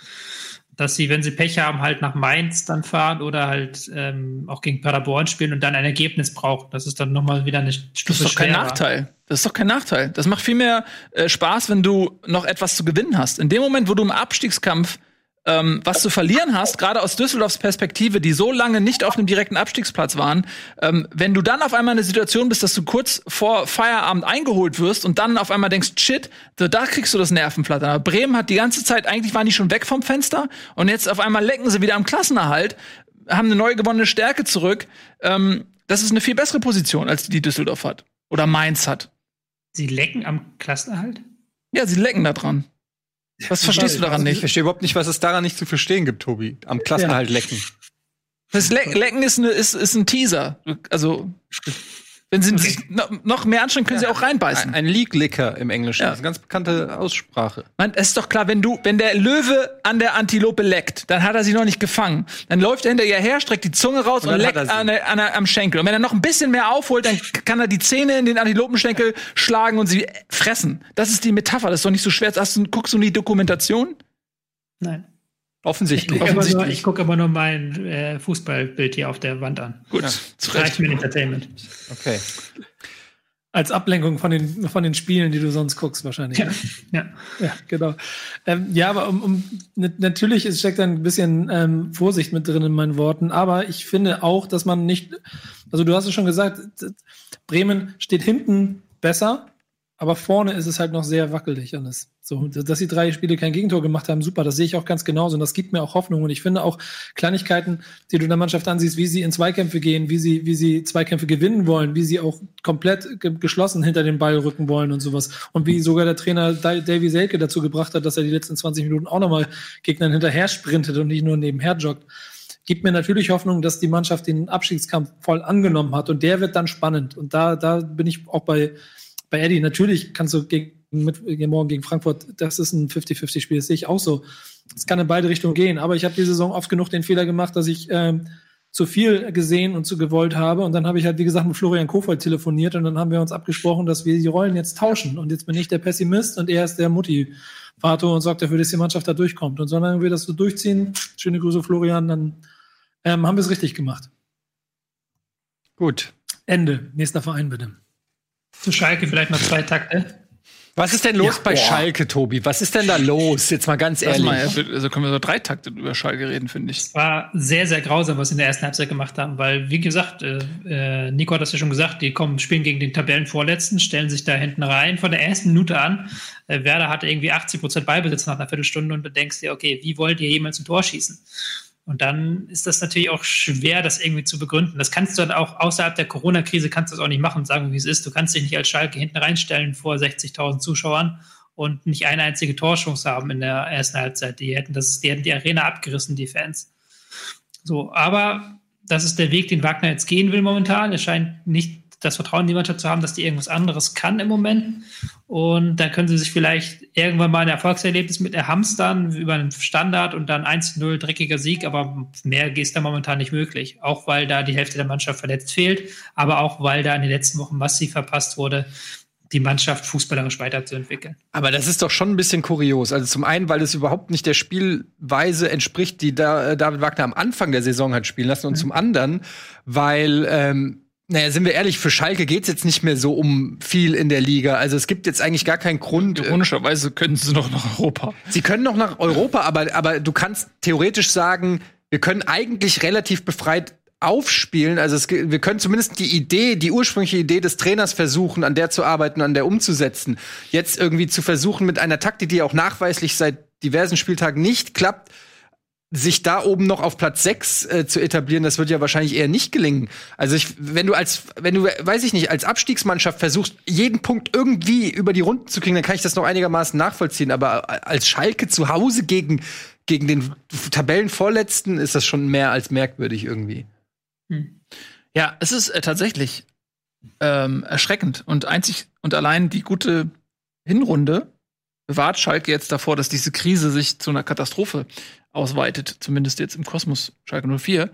dass sie, wenn sie Pech haben, halt nach Mainz dann fahren oder halt ähm, auch gegen Paderborn spielen und dann ein Ergebnis brauchen. Das ist dann nochmal wieder eine Stufe Das ist doch kein Nachteil. Das ist doch kein Nachteil. Das macht viel mehr äh, Spaß, wenn du noch etwas zu gewinnen hast. In dem Moment, wo du im Abstiegskampf ähm, was zu verlieren hast, gerade aus Düsseldorfs Perspektive, die so lange nicht auf einem direkten Abstiegsplatz waren, ähm, wenn du dann auf einmal in der Situation bist, dass du kurz vor Feierabend eingeholt wirst und dann auf einmal denkst, shit, da, da kriegst du das Nervenflattern. Aber Bremen hat die ganze Zeit, eigentlich waren die schon weg vom Fenster und jetzt auf einmal lecken sie wieder am Klassenerhalt, haben eine neu gewonnene Stärke zurück. Ähm, das ist eine viel bessere Position, als die, die Düsseldorf hat. Oder Mainz hat. Sie lecken am Klassenerhalt? Ja, sie lecken da dran. Was verstehst du daran nicht? Ich verstehe überhaupt nicht, was es daran nicht zu verstehen gibt, Tobi. Am Klassenhalt lecken. Das Le Lecken ist, eine, ist, ist ein Teaser. Also. Wenn sie sich noch mehr anstrengen, können ja. sie auch reinbeißen. Ein, ein League-Licker im Englischen. Ja. Das ist eine ganz bekannte Aussprache. Man, es ist doch klar, wenn du, wenn der Löwe an der Antilope leckt, dann hat er sie noch nicht gefangen. Dann läuft er hinter ihr her, streckt die Zunge raus und, und leckt an, an am Schenkel. Und wenn er noch ein bisschen mehr aufholt, dann kann er die Zähne in den Antilopenschenkel schlagen und sie fressen. Das ist die Metapher. Das ist doch nicht so schwer. Hast du, guckst du die Dokumentation? Nein. Offensichtlich. Ich gucke aber, guck aber, nur mein äh, Fußballbild hier auf der Wand an. Gut, ja. das reicht mir Entertainment. Okay. Als Ablenkung von den, von den Spielen, die du sonst guckst, wahrscheinlich. Ja, ja. ja genau. Ähm, ja, aber um, um, natürlich ist, steckt ein bisschen ähm, Vorsicht mit drin in meinen Worten, aber ich finde auch, dass man nicht, also du hast es schon gesagt, Bremen steht hinten besser, aber vorne ist es halt noch sehr wackelig alles. So, dass die drei Spiele kein Gegentor gemacht haben, super, das sehe ich auch ganz genauso. Und das gibt mir auch Hoffnung. Und ich finde auch Kleinigkeiten, die du in der Mannschaft ansiehst, wie sie in Zweikämpfe gehen, wie sie, wie sie Zweikämpfe gewinnen wollen, wie sie auch komplett ge geschlossen hinter den Ball rücken wollen und sowas. Und wie sogar der Trainer Davy Selke dazu gebracht hat, dass er die letzten 20 Minuten auch nochmal Gegnern hinterher sprintet und nicht nur nebenher joggt gibt mir natürlich Hoffnung, dass die Mannschaft den Abschiedskampf voll angenommen hat und der wird dann spannend. Und da, da bin ich auch bei, bei Eddie, natürlich kannst du gegen, mit, morgen gegen Frankfurt, das ist ein 50-50-Spiel, das sehe ich auch so. Es kann in beide Richtungen gehen, aber ich habe die Saison oft genug den Fehler gemacht, dass ich ähm, zu viel gesehen und zu gewollt habe. Und dann habe ich halt, wie gesagt, mit Florian Kofeld telefoniert und dann haben wir uns abgesprochen, dass wir die Rollen jetzt tauschen. Und jetzt bin ich der Pessimist und er ist der Motivator und sorgt dafür, dass die Mannschaft da durchkommt. Und solange wir das so durchziehen, schöne Grüße Florian, dann ähm, haben wir es richtig gemacht. Gut. Ende. Nächster Verein bitte. Zu Schalke vielleicht noch zwei Takte. Was ist denn los ja, bei boah. Schalke, Tobi? Was ist denn da los? Jetzt mal ganz ehrlich. Mal, also können wir so drei Takte über Schalke reden, finde ich. Es war sehr, sehr grausam, was sie in der ersten Halbzeit gemacht haben, weil, wie gesagt, äh, äh, Nico hat das ja schon gesagt, die kommen, spielen gegen den Tabellenvorletzten, stellen sich da hinten rein von der ersten Minute an. Äh, Werder hatte irgendwie 80 Prozent Beibesitz nach einer Viertelstunde und du denkst dir, okay, wie wollt ihr jemals ein Tor schießen? Und dann ist das natürlich auch schwer, das irgendwie zu begründen. Das kannst du dann auch außerhalb der Corona-Krise kannst du das auch nicht machen, sagen, wie es ist. Du kannst dich nicht als Schalke hinten reinstellen vor 60.000 Zuschauern und nicht eine einzige Torchance haben in der ersten Halbzeit. Die hätten das, die hätten die Arena abgerissen, die Fans. So, aber das ist der Weg, den Wagner jetzt gehen will momentan. Es scheint nicht das Vertrauen in die Mannschaft zu haben, dass die irgendwas anderes kann im Moment. Und dann können sie sich vielleicht irgendwann mal ein Erfolgserlebnis mit erhamstern über einen Standard und dann 1-0 dreckiger Sieg, aber mehr ist da momentan nicht möglich. Auch weil da die Hälfte der Mannschaft verletzt fehlt, aber auch weil da in den letzten Wochen massiv verpasst wurde, die Mannschaft fußballerisch weiterzuentwickeln. Aber das ist doch schon ein bisschen kurios. Also zum einen, weil es überhaupt nicht der Spielweise entspricht, die da, äh, David Wagner am Anfang der Saison hat spielen lassen. Und mhm. zum anderen, weil ähm, naja, sind wir ehrlich, für Schalke geht's jetzt nicht mehr so um viel in der Liga. Also es gibt jetzt eigentlich gar keinen Grund. Äh, Ironischerweise können sie noch nach Europa. Sie können noch nach Europa, aber, aber du kannst theoretisch sagen, wir können eigentlich relativ befreit aufspielen. Also es, wir können zumindest die Idee, die ursprüngliche Idee des Trainers versuchen, an der zu arbeiten, an der umzusetzen. Jetzt irgendwie zu versuchen mit einer Taktik, die auch nachweislich seit diversen Spieltagen nicht klappt, sich da oben noch auf Platz 6 äh, zu etablieren, das wird ja wahrscheinlich eher nicht gelingen. Also ich, wenn du als, wenn du, weiß ich nicht, als Abstiegsmannschaft versuchst, jeden Punkt irgendwie über die Runden zu kriegen, dann kann ich das noch einigermaßen nachvollziehen. Aber als Schalke zu Hause gegen, gegen den Tabellenvorletzten ist das schon mehr als merkwürdig irgendwie. Hm. Ja, es ist äh, tatsächlich ähm, erschreckend und einzig und allein die gute Hinrunde bewahrt Schalke jetzt davor, dass diese Krise sich zu einer Katastrophe ausweitet, zumindest jetzt im Kosmos Schalke 04.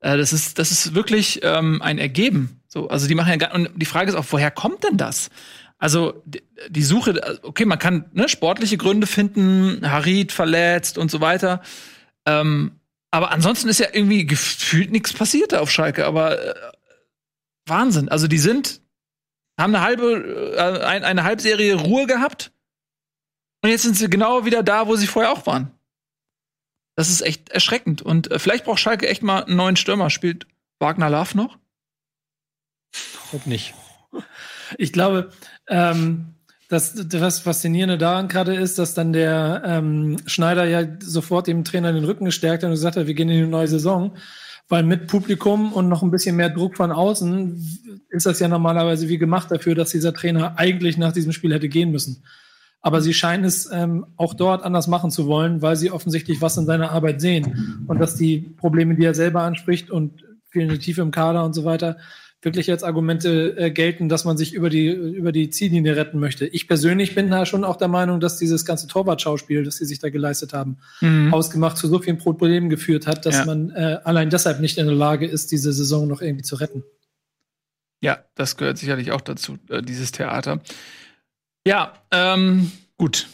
Äh, das ist, das ist wirklich ähm, ein Ergeben. So, also die machen ja gar, und die Frage ist auch, woher kommt denn das? Also die, die Suche, okay, man kann ne, sportliche Gründe finden, Harid verletzt und so weiter. Ähm, aber ansonsten ist ja irgendwie gefühlt nichts passiert auf Schalke. Aber äh, Wahnsinn. Also die sind, haben eine halbe, äh, ein, eine Halbserie Ruhe gehabt. Und jetzt sind sie genau wieder da, wo sie vorher auch waren. Das ist echt erschreckend. Und äh, vielleicht braucht Schalke echt mal einen neuen Stürmer. Spielt Wagner Love noch? Ob nicht. Ich glaube, ähm, das, das Faszinierende daran gerade ist, dass dann der ähm, Schneider ja sofort dem Trainer den Rücken gestärkt hat und gesagt hat, wir gehen in die neue Saison. Weil mit Publikum und noch ein bisschen mehr Druck von außen ist das ja normalerweise wie gemacht dafür, dass dieser Trainer eigentlich nach diesem Spiel hätte gehen müssen. Aber sie scheinen es ähm, auch dort anders machen zu wollen, weil sie offensichtlich was in seiner Arbeit sehen. Und dass die Probleme, die er selber anspricht und fehlende Tiefe im Kader und so weiter, wirklich als Argumente äh, gelten, dass man sich über die, über die Ziellinie retten möchte. Ich persönlich bin da schon auch der Meinung, dass dieses ganze Torwartschauspiel, das sie sich da geleistet haben, mhm. ausgemacht zu so vielen Problemen geführt hat, dass ja. man äh, allein deshalb nicht in der Lage ist, diese Saison noch irgendwie zu retten. Ja, das gehört sicherlich auch dazu, äh, dieses Theater. Ja, ähm, gut.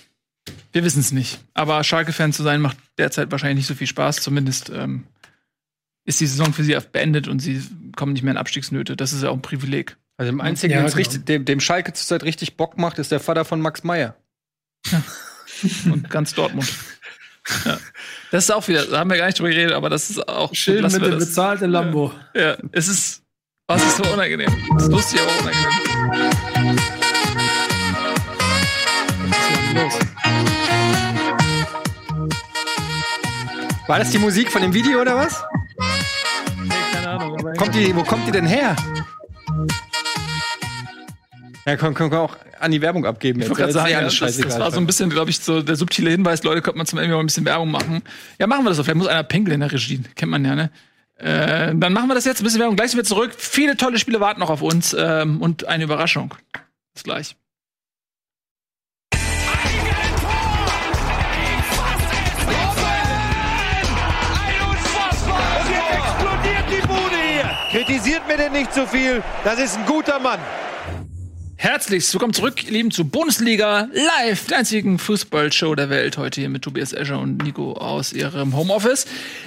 Wir wissen es nicht. Aber Schalke-Fan zu sein macht derzeit wahrscheinlich nicht so viel Spaß. Zumindest ähm, ist die Saison für sie beendet und sie kommen nicht mehr in Abstiegsnöte. Das ist ja auch ein Privileg. Also dem einzigen, ja, genau. richtig, dem, dem Schalke zurzeit richtig Bock macht, ist der Vater von Max Meyer. und ganz Dortmund. Ja. Das ist auch wieder, da haben wir gar nicht drüber geredet, aber das ist auch schön mit dem bezahlten Lambo. Ja. ja, es ist, was ist so unangenehm. Das ist lustig, aber unangenehm. Los? War das die Musik von dem Video oder was? Nee, keine Ahnung. Kommt die, wo kommt die denn her? Ja, können komm, komm auch an die Werbung abgeben. Ich wollte sagen, ja, das, das, war so ein bisschen, glaube ich, so der subtile Hinweis, Leute, könnte man zum Ende mal ein bisschen Werbung machen. Ja, machen wir das so. Vielleicht muss einer pinkeln in der Regie. Kennt man ja, ne? Äh, dann machen wir das jetzt, ein bisschen Werbung. Gleich sind wir zurück. Viele tolle Spiele warten noch auf uns ähm, und eine Überraschung. Bis gleich. Kritisiert mir denn nicht zu so viel. Das ist ein guter Mann. Herzlich willkommen zurück, ihr Lieben, zu Bundesliga Live, der einzigen Fußballshow der Welt. Heute hier mit Tobias Escher und Nico aus ihrem Homeoffice.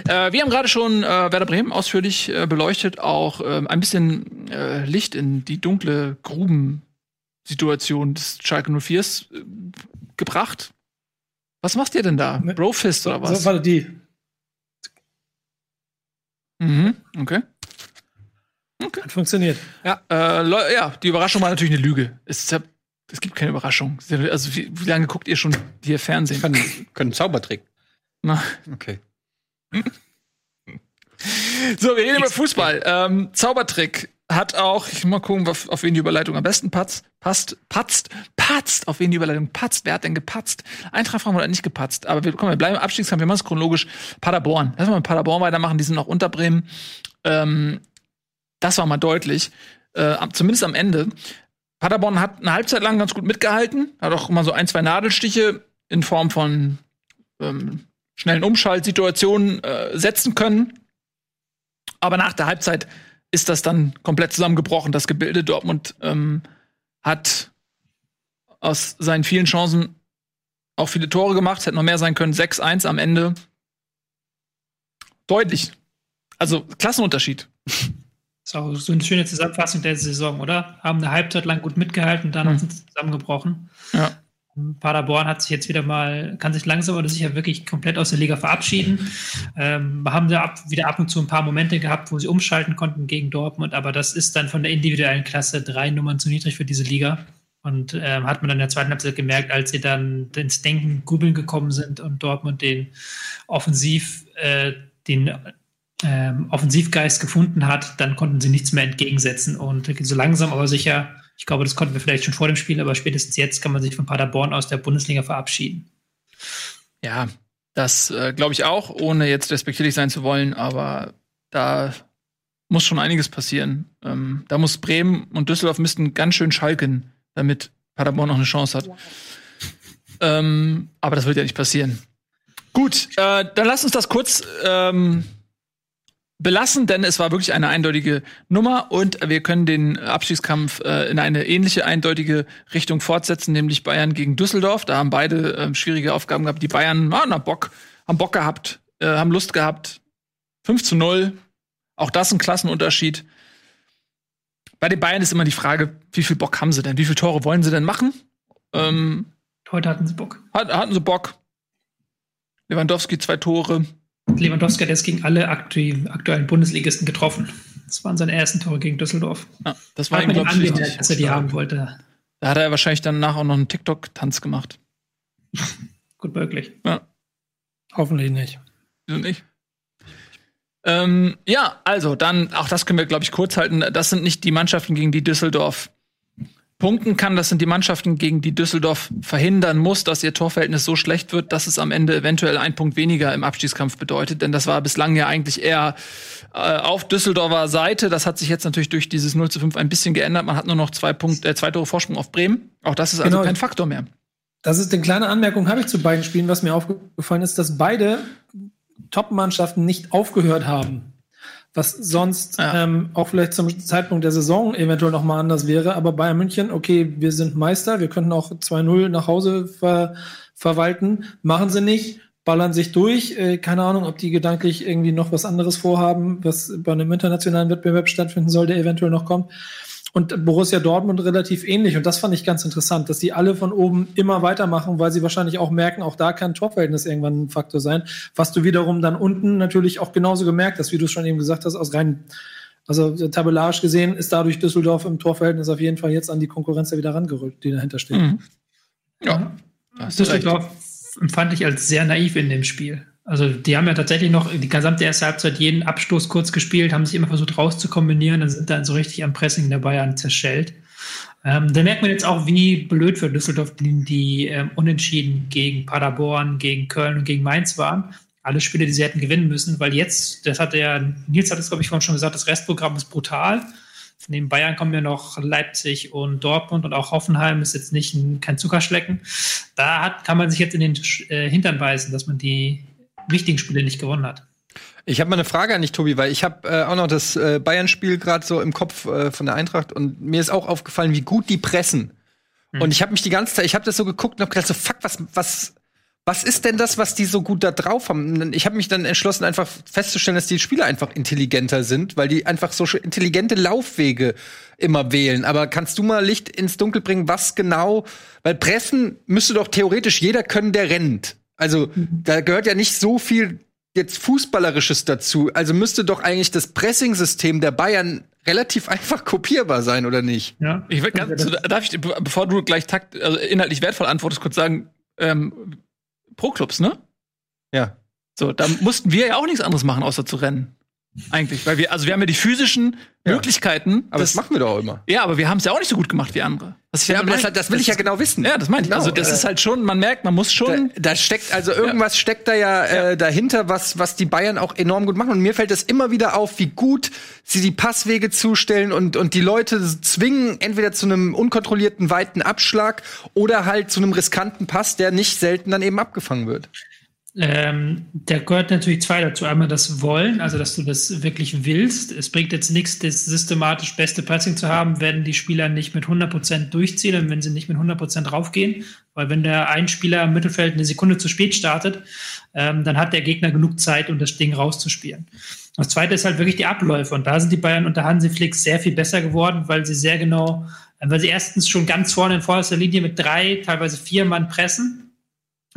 Äh, wir haben gerade schon äh, Werder Bremen ausführlich äh, beleuchtet, auch äh, ein bisschen äh, Licht in die dunkle Grubensituation des Schalke 04s äh, gebracht. Was macht ihr denn da? Ne. Brofist oder was? So war die. Mhm, okay. Okay. Hat funktioniert. Ja, äh, ja, die Überraschung war natürlich eine Lüge. Es, es gibt keine Überraschung. Also, wie, wie, lange guckt ihr schon hier Fernsehen? Können, können Zaubertrick. Na. Okay. so, wir reden über Fußball. Ähm, Zaubertrick hat auch, ich mal gucken, auf, auf wen die Überleitung am besten patzt, passt, patzt, patzt, auf wen die Überleitung patzt. Wer hat denn gepatzt? Eintracht Frankfurt hat nicht gepatzt, aber wir, komm, wir bleiben im Abstiegskampf, wir machen es chronologisch. Paderborn. Lass mal mit Paderborn weitermachen, die sind noch unter Bremen. Ähm, das war mal deutlich, äh, zumindest am Ende. Paderborn hat eine Halbzeit lang ganz gut mitgehalten, hat auch immer so ein, zwei Nadelstiche in Form von ähm, schnellen Umschaltsituationen äh, setzen können. Aber nach der Halbzeit ist das dann komplett zusammengebrochen, das Gebilde. Dortmund ähm, hat aus seinen vielen Chancen auch viele Tore gemacht, hätte noch mehr sein können. 6-1 am Ende. Deutlich. Also Klassenunterschied. ist auch so eine schöne Zusammenfassung der Saison, oder? Haben eine Halbzeit lang gut mitgehalten, dann mhm. sind sie zusammengebrochen. Ja. Paderborn hat sich jetzt wieder mal, kann sich langsam oder sicher wirklich komplett aus der Liga verabschieden. Ähm, haben da ab, wieder ab und zu ein paar Momente gehabt, wo sie umschalten konnten gegen Dortmund, aber das ist dann von der individuellen Klasse drei Nummern zu niedrig für diese Liga. Und ähm, hat man dann in der zweiten Halbzeit gemerkt, als sie dann ins Denken, Grübeln gekommen sind und Dortmund den offensiv äh, den ähm, Offensivgeist gefunden hat, dann konnten sie nichts mehr entgegensetzen. Und so langsam aber sicher, ich glaube, das konnten wir vielleicht schon vor dem Spiel, aber spätestens jetzt kann man sich von Paderborn aus der Bundesliga verabschieden. Ja, das äh, glaube ich auch, ohne jetzt respektierlich sein zu wollen, aber da muss schon einiges passieren. Ähm, da muss Bremen und Düsseldorf müssten ganz schön schalken, damit Paderborn noch eine Chance hat. Ähm, aber das wird ja nicht passieren. Gut, äh, dann lass uns das kurz ähm, belassen, denn es war wirklich eine eindeutige Nummer und wir können den Abstiegskampf äh, in eine ähnliche eindeutige Richtung fortsetzen, nämlich Bayern gegen Düsseldorf. Da haben beide äh, schwierige Aufgaben gehabt. Die Bayern ah, na, Bock, haben Bock gehabt, äh, haben Lust gehabt. 5 zu 0. Auch das ein Klassenunterschied. Bei den Bayern ist immer die Frage, wie viel Bock haben sie denn? Wie viele Tore wollen sie denn machen? Ähm, Heute hatten sie Bock. Hat, hatten sie Bock. Lewandowski zwei Tore. Lewandowski hat jetzt gegen alle aktuellen Bundesligisten getroffen. Das waren seine ersten Tore gegen Düsseldorf. Ja, das war ihm, glaube ich, wichtig, dass er die haben wollte. Da hat er wahrscheinlich danach auch noch einen TikTok-Tanz gemacht. Gut möglich. Ja. Hoffentlich nicht. Wieso nicht? Ähm, ja, also dann, auch das können wir, glaube ich, kurz halten. Das sind nicht die Mannschaften, gegen die Düsseldorf punkten kann. Das sind die Mannschaften, gegen die Düsseldorf verhindern muss, dass ihr Torverhältnis so schlecht wird, dass es am Ende eventuell ein Punkt weniger im Abstiegskampf bedeutet. Denn das war bislang ja eigentlich eher äh, auf Düsseldorfer Seite. Das hat sich jetzt natürlich durch dieses 0 zu 5 ein bisschen geändert. Man hat nur noch zwei Punkte, äh, zwei Tore Vorsprung auf Bremen. Auch das ist also genau. kein Faktor mehr. Das ist eine kleine Anmerkung, habe ich zu beiden Spielen, was mir aufgefallen ist, dass beide Top-Mannschaften nicht aufgehört haben was sonst ja. ähm, auch vielleicht zum Zeitpunkt der Saison eventuell noch mal anders wäre. Aber Bayern München, okay, wir sind Meister, wir könnten auch 2-0 nach Hause ver verwalten, machen sie nicht, ballern sich durch. Äh, keine Ahnung, ob die gedanklich irgendwie noch was anderes vorhaben, was bei einem internationalen Wettbewerb stattfinden soll, der eventuell noch kommt und Borussia Dortmund relativ ähnlich. Und das fand ich ganz interessant, dass die alle von oben immer weitermachen, weil sie wahrscheinlich auch merken, auch da kann Torverhältnis irgendwann ein Faktor sein. Was du wiederum dann unten natürlich auch genauso gemerkt hast, wie du es schon eben gesagt hast, aus rein, also tabellarisch gesehen ist dadurch Düsseldorf im Torverhältnis auf jeden Fall jetzt an die Konkurrenz wieder rangerückt, die dahinter steht. Mhm. Ja. Düsseldorf empfand ich als sehr naiv in dem Spiel. Also die haben ja tatsächlich noch die gesamte erste Halbzeit jeden Abstoß kurz gespielt, haben sich immer versucht rauszukombinieren, dann sind dann so richtig am Pressing der Bayern zerschellt. Ähm, da merkt man jetzt auch, wie blöd für Düsseldorf die, die ähm, Unentschieden gegen Paderborn, gegen Köln und gegen Mainz waren. Alle Spiele, die sie hätten gewinnen müssen, weil jetzt, das hat der, Nils hat es, glaube ich, vorhin schon gesagt, das Restprogramm ist brutal. Neben Bayern kommen ja noch Leipzig und Dortmund und auch Hoffenheim ist jetzt nicht ein, kein Zuckerschlecken. Da hat, kann man sich jetzt in den äh, Hintern beißen, dass man die wichtigen Spiele nicht gewonnen hat. Ich habe mal eine Frage an dich, Tobi, weil ich habe äh, auch noch das äh, Bayern-Spiel gerade so im Kopf äh, von der Eintracht und mir ist auch aufgefallen, wie gut die pressen. Mhm. Und ich habe mich die ganze Zeit, ich habe das so geguckt und habe gedacht, so fuck, was, was, was ist denn das, was die so gut da drauf haben? Ich habe mich dann entschlossen, einfach festzustellen, dass die Spieler einfach intelligenter sind, weil die einfach so intelligente Laufwege immer wählen. Aber kannst du mal Licht ins Dunkel bringen, was genau? Weil pressen müsste doch theoretisch jeder können, der rennt. Also da gehört ja nicht so viel jetzt Fußballerisches dazu. Also müsste doch eigentlich das Pressing-System der Bayern relativ einfach kopierbar sein, oder nicht? Ja. Ich will ganz, darf ich, bevor du gleich takt, also inhaltlich wertvoll antwortest, kurz sagen, ähm, Pro-Clubs, ne? Ja. So, da mussten wir ja auch nichts anderes machen, außer zu rennen. Eigentlich, weil wir, also wir haben ja die physischen ja. Möglichkeiten. Aber das, das, machen wir doch auch immer. Ja, aber wir haben es ja auch nicht so gut gemacht wie andere. ja, aber das, das, will ich ja genau wissen. Ja, das meine ich. Genau. Also das äh, ist halt schon, man merkt, man muss schon. Da, da steckt, also irgendwas ja. steckt da ja, äh, dahinter, was, was die Bayern auch enorm gut machen. Und mir fällt es immer wieder auf, wie gut sie die Passwege zustellen und, und die Leute zwingen, entweder zu einem unkontrollierten weiten Abschlag oder halt zu einem riskanten Pass, der nicht selten dann eben abgefangen wird. Ähm, da gehört natürlich zwei dazu. Einmal das Wollen, also dass du das wirklich willst. Es bringt jetzt nichts, das systematisch beste Passing zu haben, wenn die Spieler nicht mit 100% durchziehen und wenn sie nicht mit 100% raufgehen. Weil wenn der ein Spieler im Mittelfeld eine Sekunde zu spät startet, ähm, dann hat der Gegner genug Zeit, um das Ding rauszuspielen. Das zweite ist halt wirklich die Abläufe. Und da sind die Bayern unter Hansi Flick sehr viel besser geworden, weil sie sehr genau, weil sie erstens schon ganz vorne in vorderster Linie mit drei, teilweise vier Mann pressen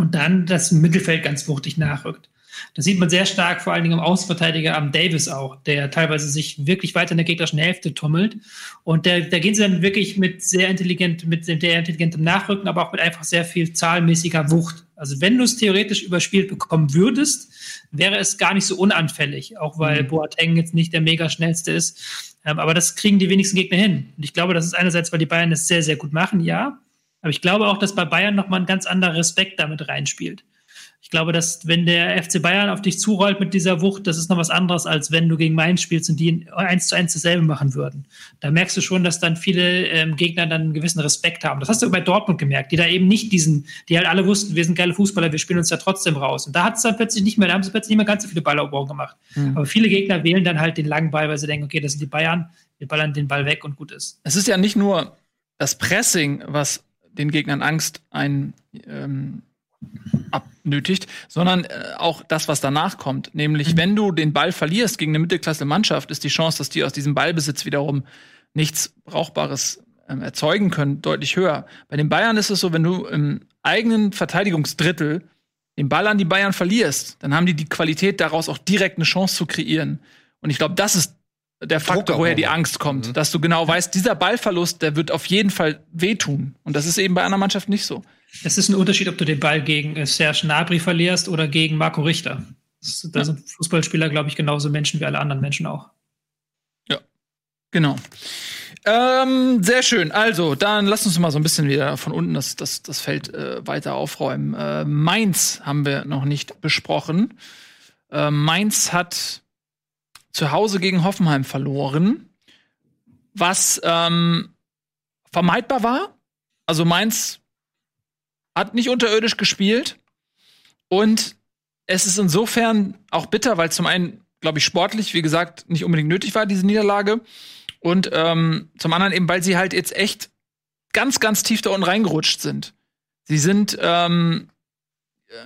und dann das Mittelfeld ganz wuchtig nachrückt. Das sieht man sehr stark, vor allen Dingen im Außenverteidiger am Davis auch, der teilweise sich wirklich weiter in der gegnerischen Hälfte tummelt. Und da, da gehen sie dann wirklich mit sehr intelligent, mit sehr intelligentem Nachrücken, aber auch mit einfach sehr viel zahlmäßiger Wucht. Also wenn du es theoretisch überspielt bekommen würdest, wäre es gar nicht so unanfällig, auch weil mhm. Boateng jetzt nicht der mega schnellste ist. Ähm, aber das kriegen die wenigsten Gegner hin. Und ich glaube, das ist einerseits, weil die Bayern es sehr, sehr gut machen, ja. Aber ich glaube auch, dass bei Bayern nochmal ein ganz anderer Respekt damit reinspielt. Ich glaube, dass wenn der FC Bayern auf dich zurollt mit dieser Wucht, das ist noch was anderes, als wenn du gegen Mainz spielst und die eins zu eins dasselbe machen würden. Da merkst du schon, dass dann viele ähm, Gegner dann einen gewissen Respekt haben. Das hast du bei Dortmund gemerkt, die da eben nicht diesen, die halt alle wussten, wir sind geile Fußballer, wir spielen uns ja trotzdem raus. Und da hat es dann plötzlich nicht mehr, da haben sie plötzlich nicht mehr ganz so viele Balleroberungen gemacht. Mhm. Aber viele Gegner wählen dann halt den langen Ball, weil sie denken, okay, das sind die Bayern, wir ballern den Ball weg und gut ist. Es ist ja nicht nur das Pressing, was den Gegnern Angst ein ähm, abnötigt, sondern äh, auch das, was danach kommt. Nämlich, mhm. wenn du den Ball verlierst gegen eine Mittelklasse-Mannschaft, ist die Chance, dass die aus diesem Ballbesitz wiederum nichts Brauchbares ähm, erzeugen können, deutlich höher. Bei den Bayern ist es so, wenn du im eigenen Verteidigungsdrittel den Ball an die Bayern verlierst, dann haben die die Qualität, daraus auch direkt eine Chance zu kreieren. Und ich glaube, das ist der Faktor, woher die Angst kommt. Mhm. Dass du genau weißt, dieser Ballverlust, der wird auf jeden Fall wehtun. Und das ist eben bei einer Mannschaft nicht so. Es ist ein Unterschied, ob du den Ball gegen äh, Serge Gnabry verlierst oder gegen Marco Richter. Da sind Fußballspieler, glaube ich, genauso Menschen wie alle anderen Menschen auch. Ja, genau. Ähm, sehr schön. Also, dann lass uns mal so ein bisschen wieder von unten das, das, das Feld äh, weiter aufräumen. Äh, Mainz haben wir noch nicht besprochen. Äh, Mainz hat zu Hause gegen Hoffenheim verloren, was ähm, vermeidbar war. Also Mainz hat nicht unterirdisch gespielt und es ist insofern auch bitter, weil zum einen, glaube ich, sportlich, wie gesagt, nicht unbedingt nötig war, diese Niederlage. Und ähm, zum anderen eben, weil sie halt jetzt echt ganz, ganz tief da unten reingerutscht sind. Sie sind ähm,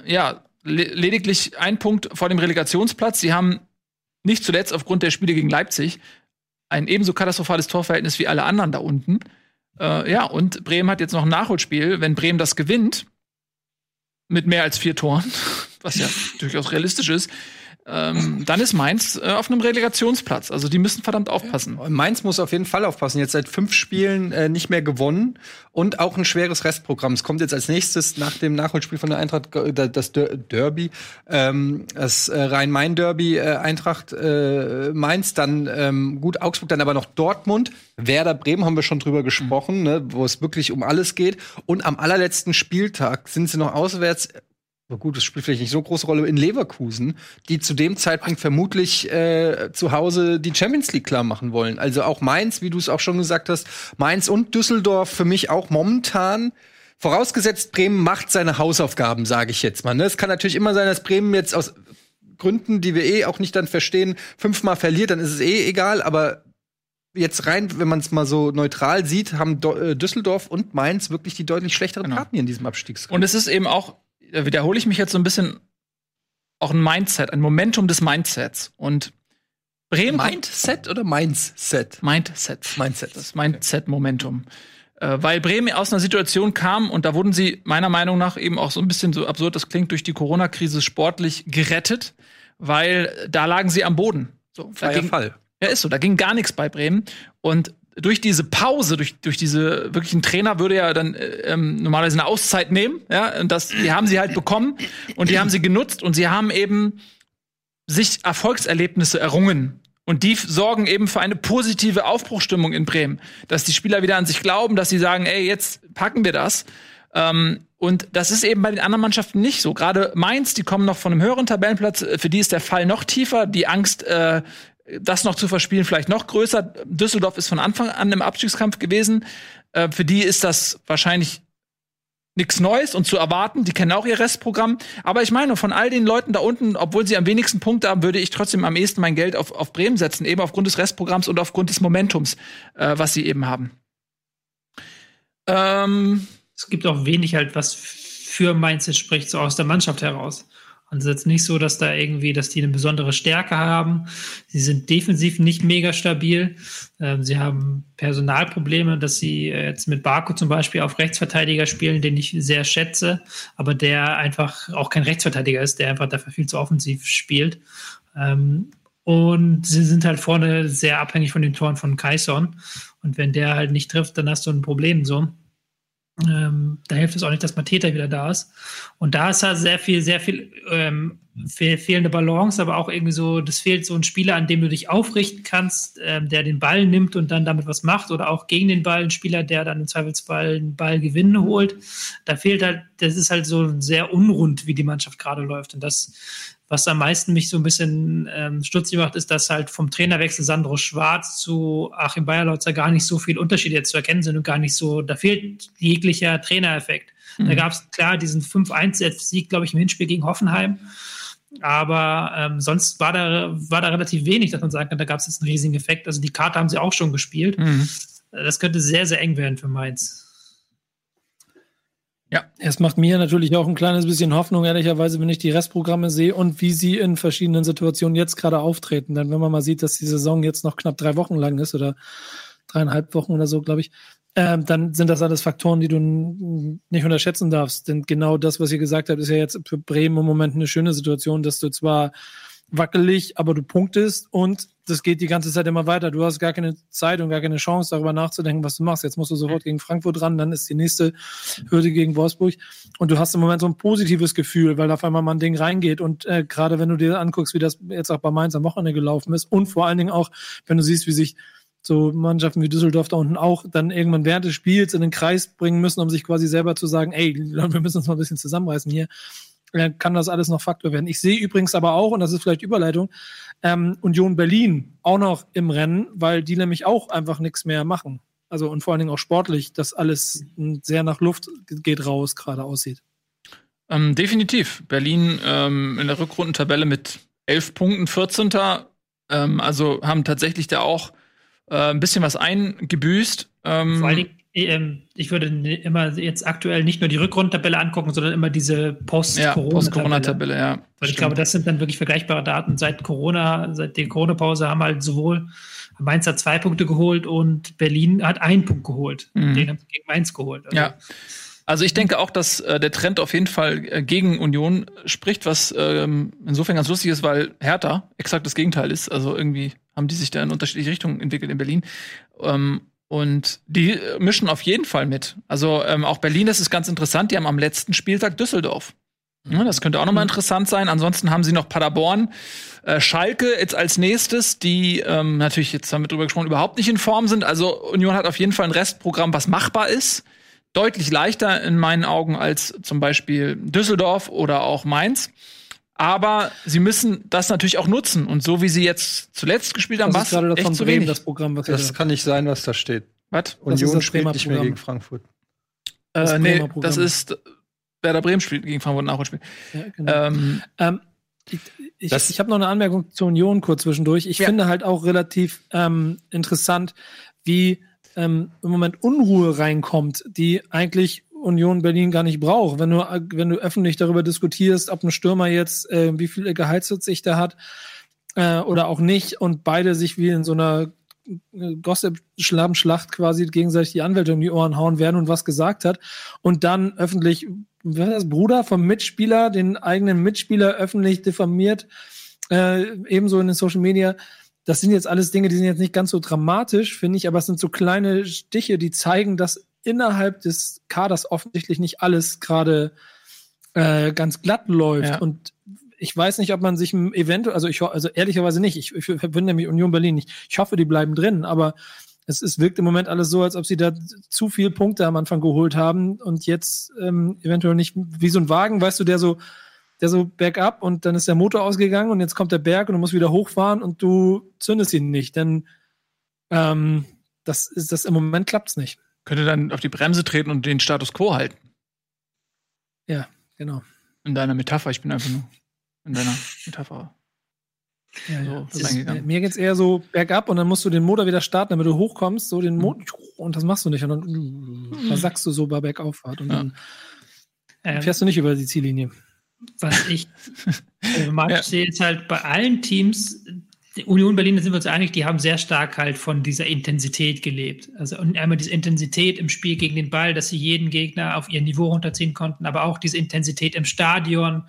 ja le lediglich ein Punkt vor dem Relegationsplatz. Sie haben nicht zuletzt aufgrund der Spiele gegen Leipzig ein ebenso katastrophales Torverhältnis wie alle anderen da unten. Äh, ja, und Bremen hat jetzt noch ein Nachholspiel. Wenn Bremen das gewinnt, mit mehr als vier Toren, was ja durchaus realistisch ist, ähm, dann ist Mainz äh, auf einem Relegationsplatz. Also die müssen verdammt aufpassen. Ja. Mainz muss auf jeden Fall aufpassen. Jetzt seit fünf Spielen äh, nicht mehr gewonnen und auch ein schweres Restprogramm. Es kommt jetzt als nächstes nach dem Nachholspiel von der Eintracht äh, das Derby, ähm, das äh, Rhein-Main-Derby äh, Eintracht äh, Mainz, dann ähm, gut Augsburg, dann aber noch Dortmund, Werder Bremen haben wir schon drüber gesprochen, mhm. ne, wo es wirklich um alles geht. Und am allerletzten Spieltag sind sie noch auswärts aber gut, das spielt vielleicht nicht so große Rolle in Leverkusen, die zu dem Zeitpunkt vermutlich äh, zu Hause die Champions League klar machen wollen. Also auch Mainz, wie du es auch schon gesagt hast, Mainz und Düsseldorf für mich auch momentan. Vorausgesetzt, Bremen macht seine Hausaufgaben, sage ich jetzt mal. Ne? Es kann natürlich immer sein, dass Bremen jetzt aus Gründen, die wir eh auch nicht dann verstehen, fünfmal verliert, dann ist es eh egal. Aber jetzt rein, wenn man es mal so neutral sieht, haben äh, Düsseldorf und Mainz wirklich die deutlich schlechteren genau. Karten hier in diesem Abstiegskampf. Und es ist eben auch wiederhole ich mich jetzt so ein bisschen, auch ein Mindset, ein Momentum des Mindsets. Und Bremen. Mindset oder Mindset? Mindset. Mindset. Das Mindset-Momentum. Äh, weil Bremen aus einer Situation kam und da wurden sie meiner Meinung nach eben auch so ein bisschen so absurd, das klingt durch die Corona-Krise sportlich gerettet, weil da lagen sie am Boden. So, Freier Fall. Ja, ist so. Da ging gar nichts bei Bremen. Und durch diese Pause, durch, durch diese wirklichen Trainer würde ja dann äh, ähm, normalerweise eine Auszeit nehmen. Ja, und das, die haben sie halt bekommen und die haben sie genutzt und sie haben eben sich Erfolgserlebnisse errungen. Und die sorgen eben für eine positive Aufbruchstimmung in Bremen, dass die Spieler wieder an sich glauben, dass sie sagen, ey, jetzt packen wir das. Ähm, und das ist eben bei den anderen Mannschaften nicht so. Gerade Mainz, die kommen noch von einem höheren Tabellenplatz, für die ist der Fall noch tiefer. Die Angst, äh, das noch zu verspielen, vielleicht noch größer. Düsseldorf ist von Anfang an im Abstiegskampf gewesen. Äh, für die ist das wahrscheinlich nichts Neues und zu erwarten. Die kennen auch ihr Restprogramm. Aber ich meine, von all den Leuten da unten, obwohl sie am wenigsten Punkte haben, würde ich trotzdem am ehesten mein Geld auf, auf Bremen setzen, eben aufgrund des Restprogramms und aufgrund des Momentums, äh, was sie eben haben. Ähm, es gibt auch wenig halt, was für Mainz spricht, so aus der Mannschaft heraus. Ist jetzt nicht so, dass da irgendwie, dass die eine besondere Stärke haben. Sie sind defensiv nicht mega stabil. Ähm, sie haben Personalprobleme, dass sie äh, jetzt mit Barco zum Beispiel auf Rechtsverteidiger spielen, den ich sehr schätze, aber der einfach auch kein Rechtsverteidiger ist, der einfach dafür viel zu offensiv spielt. Ähm, und sie sind halt vorne sehr abhängig von den Toren von Kaison. Und wenn der halt nicht trifft, dann hast du ein Problem so. Ähm, da hilft es auch nicht, dass Mateta wieder da ist. Und da ist halt sehr viel, sehr viel ähm, fehlende Balance, aber auch irgendwie so, das fehlt so ein Spieler, an dem du dich aufrichten kannst, ähm, der den Ball nimmt und dann damit was macht oder auch gegen den Ball ein Spieler, der dann im Zweifelsfall einen Ball gewinnen holt. Da fehlt halt, das ist halt so sehr unrund, wie die Mannschaft gerade läuft. Und das was am meisten mich so ein bisschen ähm, stutzig macht, ist, dass halt vom Trainerwechsel Sandro Schwarz zu Achim Bayerlautzer gar nicht so viel Unterschiede jetzt zu erkennen sind und gar nicht so, da fehlt jeglicher Trainereffekt. Mhm. Da gab es klar diesen 5-1-Sieg, glaube ich, im Hinspiel gegen Hoffenheim. Aber ähm, sonst war da, war da relativ wenig, dass man sagen kann, da gab es jetzt einen riesigen Effekt. Also die Karte haben sie auch schon gespielt. Mhm. Das könnte sehr, sehr eng werden für Mainz. Ja, es macht mir natürlich auch ein kleines bisschen Hoffnung, ehrlicherweise, wenn ich die Restprogramme sehe und wie sie in verschiedenen Situationen jetzt gerade auftreten. Denn wenn man mal sieht, dass die Saison jetzt noch knapp drei Wochen lang ist oder dreieinhalb Wochen oder so, glaube ich, ähm, dann sind das alles Faktoren, die du nicht unterschätzen darfst. Denn genau das, was ihr gesagt habt, ist ja jetzt für Bremen im Moment eine schöne Situation, dass du zwar wackelig, aber du punktest und das geht die ganze Zeit immer weiter. Du hast gar keine Zeit und gar keine Chance, darüber nachzudenken, was du machst. Jetzt musst du sofort gegen Frankfurt ran, dann ist die nächste Hürde gegen Wolfsburg. Und du hast im Moment so ein positives Gefühl, weil auf einmal mal ein Ding reingeht. Und äh, gerade wenn du dir anguckst, wie das jetzt auch bei Mainz am Wochenende gelaufen ist und vor allen Dingen auch, wenn du siehst, wie sich so Mannschaften wie Düsseldorf da unten auch dann irgendwann während des Spiels in den Kreis bringen müssen, um sich quasi selber zu sagen, ey, wir müssen uns mal ein bisschen zusammenreißen hier. Dann kann das alles noch Faktor werden. Ich sehe übrigens aber auch, und das ist vielleicht Überleitung, ähm, Union Berlin auch noch im Rennen, weil die nämlich auch einfach nichts mehr machen. Also und vor allen Dingen auch sportlich, dass alles sehr nach Luft geht raus gerade aussieht. Ähm, definitiv. Berlin ähm, in der Rückrundentabelle mit elf Punkten, 14. Ähm, also haben tatsächlich da auch äh, ein bisschen was eingebüßt. Ähm, Vor allen Dingen, ich würde immer jetzt aktuell nicht nur die Rückrundentabelle angucken, sondern immer diese Post-Corona-Tabelle. Ja, Post ja, Weil ich glaube, das sind dann wirklich vergleichbare Daten. Seit Corona, seit der Corona-Pause haben halt sowohl Mainz hat zwei Punkte geholt und Berlin hat einen Punkt geholt. Mhm. Den haben sie gegen Mainz geholt. Also, ja. Also ich denke auch, dass äh, der Trend auf jeden Fall äh, gegen Union spricht, was ähm, insofern ganz lustig ist, weil Hertha exakt das Gegenteil ist. Also irgendwie haben die sich da in unterschiedliche Richtungen entwickelt in Berlin. Ähm, und die mischen auf jeden Fall mit. Also ähm, auch Berlin, das ist ganz interessant. Die haben am letzten Spieltag Düsseldorf. Ja, das könnte auch nochmal mhm. interessant sein. Ansonsten haben sie noch Paderborn, äh, Schalke jetzt als nächstes, die ähm, natürlich jetzt damit drüber gesprochen überhaupt nicht in Form sind. Also Union hat auf jeden Fall ein Restprogramm, was machbar ist deutlich leichter in meinen Augen als zum Beispiel Düsseldorf oder auch Mainz. Aber sie müssen das natürlich auch nutzen. Und so wie sie jetzt zuletzt gespielt haben, was gerade echt zu wenig. das Programm, was Das kann nicht sein, was da steht. Was? Union spielt nicht mehr gegen Frankfurt. Das äh, nee, das ist Werder Bremen spielt gegen Frankfurt Nachholspiel. Ja, genau. ähm, ähm, ich, ich, ich habe noch eine Anmerkung zur Union kurz zwischendurch. Ich ja. finde halt auch relativ ähm, interessant, wie ähm, im Moment Unruhe reinkommt, die eigentlich Union Berlin gar nicht braucht. Wenn du, wenn du öffentlich darüber diskutierst, ob ein Stürmer jetzt, äh, wie viel Gehaltsverzicht hat äh, oder auch nicht und beide sich wie in so einer äh, Gossip-Schlammschlacht quasi gegenseitig die Anwälte um die Ohren hauen, wer nun was gesagt hat und dann öffentlich, wer das, Bruder vom Mitspieler, den eigenen Mitspieler öffentlich diffamiert, äh, ebenso in den Social Media, das sind jetzt alles Dinge, die sind jetzt nicht ganz so dramatisch, finde ich, aber es sind so kleine Stiche, die zeigen, dass innerhalb des Kaders offensichtlich nicht alles gerade äh, ganz glatt läuft. Ja. Und ich weiß nicht, ob man sich eventuell, also ich also ehrlicherweise nicht, ich, ich bin nämlich Union Berlin nicht. Ich hoffe, die bleiben drin, aber es, es wirkt im Moment alles so, als ob sie da zu viel Punkte am Anfang geholt haben und jetzt ähm, eventuell nicht wie so ein Wagen, weißt du, der so der so bergab und dann ist der Motor ausgegangen und jetzt kommt der Berg und du musst wieder hochfahren und du zündest ihn nicht, denn ähm, das ist das im Moment klappt's nicht. Könnte dann auf die Bremse treten und den Status quo halten. Ja, genau. In deiner Metapher, ich bin einfach nur in deiner Metapher. Ja, so, ja. Ist, mir geht's eher so bergab und dann musst du den Motor wieder starten, damit du hochkommst, so den Motor, und das machst du nicht und dann mhm. versagst du so bei Bergauffahrt und ja. dann ähm, fährst du nicht über die Ziellinie was ich mag, ja. sehe, ist halt bei allen Teams, Union Berlin, da sind wir uns einig, die haben sehr stark halt von dieser Intensität gelebt. Also einmal diese Intensität im Spiel gegen den Ball, dass sie jeden Gegner auf ihr Niveau runterziehen konnten, aber auch diese Intensität im Stadion,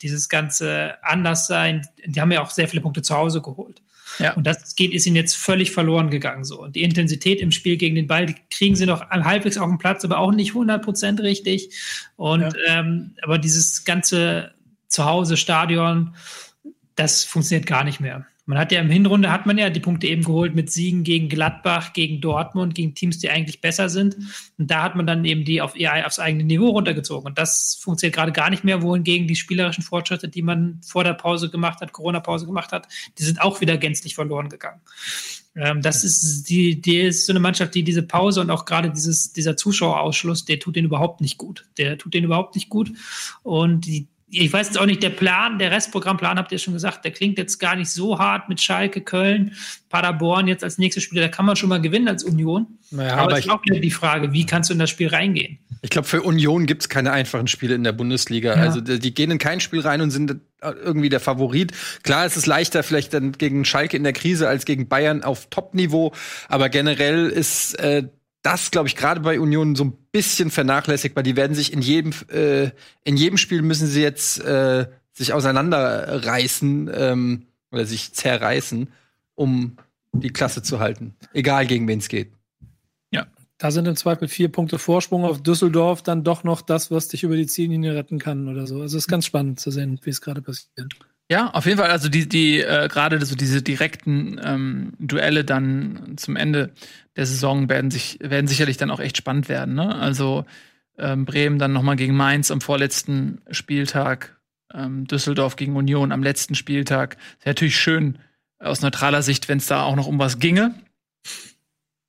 dieses ganze Anderssein. Die haben ja auch sehr viele Punkte zu Hause geholt. Ja. Und das geht, ist ihnen jetzt völlig verloren gegangen. So. Und die Intensität im Spiel gegen den Ball, die kriegen sie noch halbwegs auf den Platz, aber auch nicht 100% richtig. Und, ja. ähm, aber dieses ganze Zuhause, Stadion, das funktioniert gar nicht mehr. Man hat ja im Hinrunde hat man ja die Punkte eben geholt mit Siegen gegen Gladbach, gegen Dortmund, gegen Teams, die eigentlich besser sind. Und da hat man dann eben die auf ihr aufs eigene Niveau runtergezogen. Und das funktioniert gerade gar nicht mehr, wohingegen die spielerischen Fortschritte, die man vor der Pause gemacht hat, Corona-Pause gemacht hat, die sind auch wieder gänzlich verloren gegangen. Ähm, das ist die, die ist so eine Mannschaft, die diese Pause und auch gerade dieses, dieser Zuschauerausschluss, der tut denen überhaupt nicht gut. Der tut denen überhaupt nicht gut. Und die, ich weiß jetzt auch nicht, der Plan, der Restprogrammplan, habt ihr schon gesagt, der klingt jetzt gar nicht so hart mit Schalke, Köln, Paderborn jetzt als nächstes Spiel. Da kann man schon mal gewinnen als Union. Naja, aber, aber ist auch wieder die Frage, wie kannst du in das Spiel reingehen? Ich glaube, für Union gibt es keine einfachen Spiele in der Bundesliga. Ja. Also die, die gehen in kein Spiel rein und sind irgendwie der Favorit. Klar, es ist leichter vielleicht dann gegen Schalke in der Krise als gegen Bayern auf Top-Niveau, aber generell ist äh, das, glaube ich, gerade bei Union so ein bisschen vernachlässigbar. Die werden sich in jedem, äh, in jedem Spiel müssen sie jetzt äh, sich auseinanderreißen ähm, oder sich zerreißen, um die Klasse zu halten. Egal gegen wen es geht. Ja. Da sind im Zweifel vier Punkte Vorsprung auf Düsseldorf dann doch noch das, was dich über die Ziellinie retten kann oder so. Also es ist ganz spannend zu sehen, wie es gerade passiert. Ja, auf jeden Fall. Also die, die äh, gerade so diese direkten ähm, Duelle dann zum Ende der Saison werden sich werden sicherlich dann auch echt spannend werden. Ne? Also ähm, Bremen dann noch mal gegen Mainz am vorletzten Spieltag, ähm, Düsseldorf gegen Union am letzten Spieltag. Ist natürlich schön aus neutraler Sicht, wenn es da auch noch um was ginge.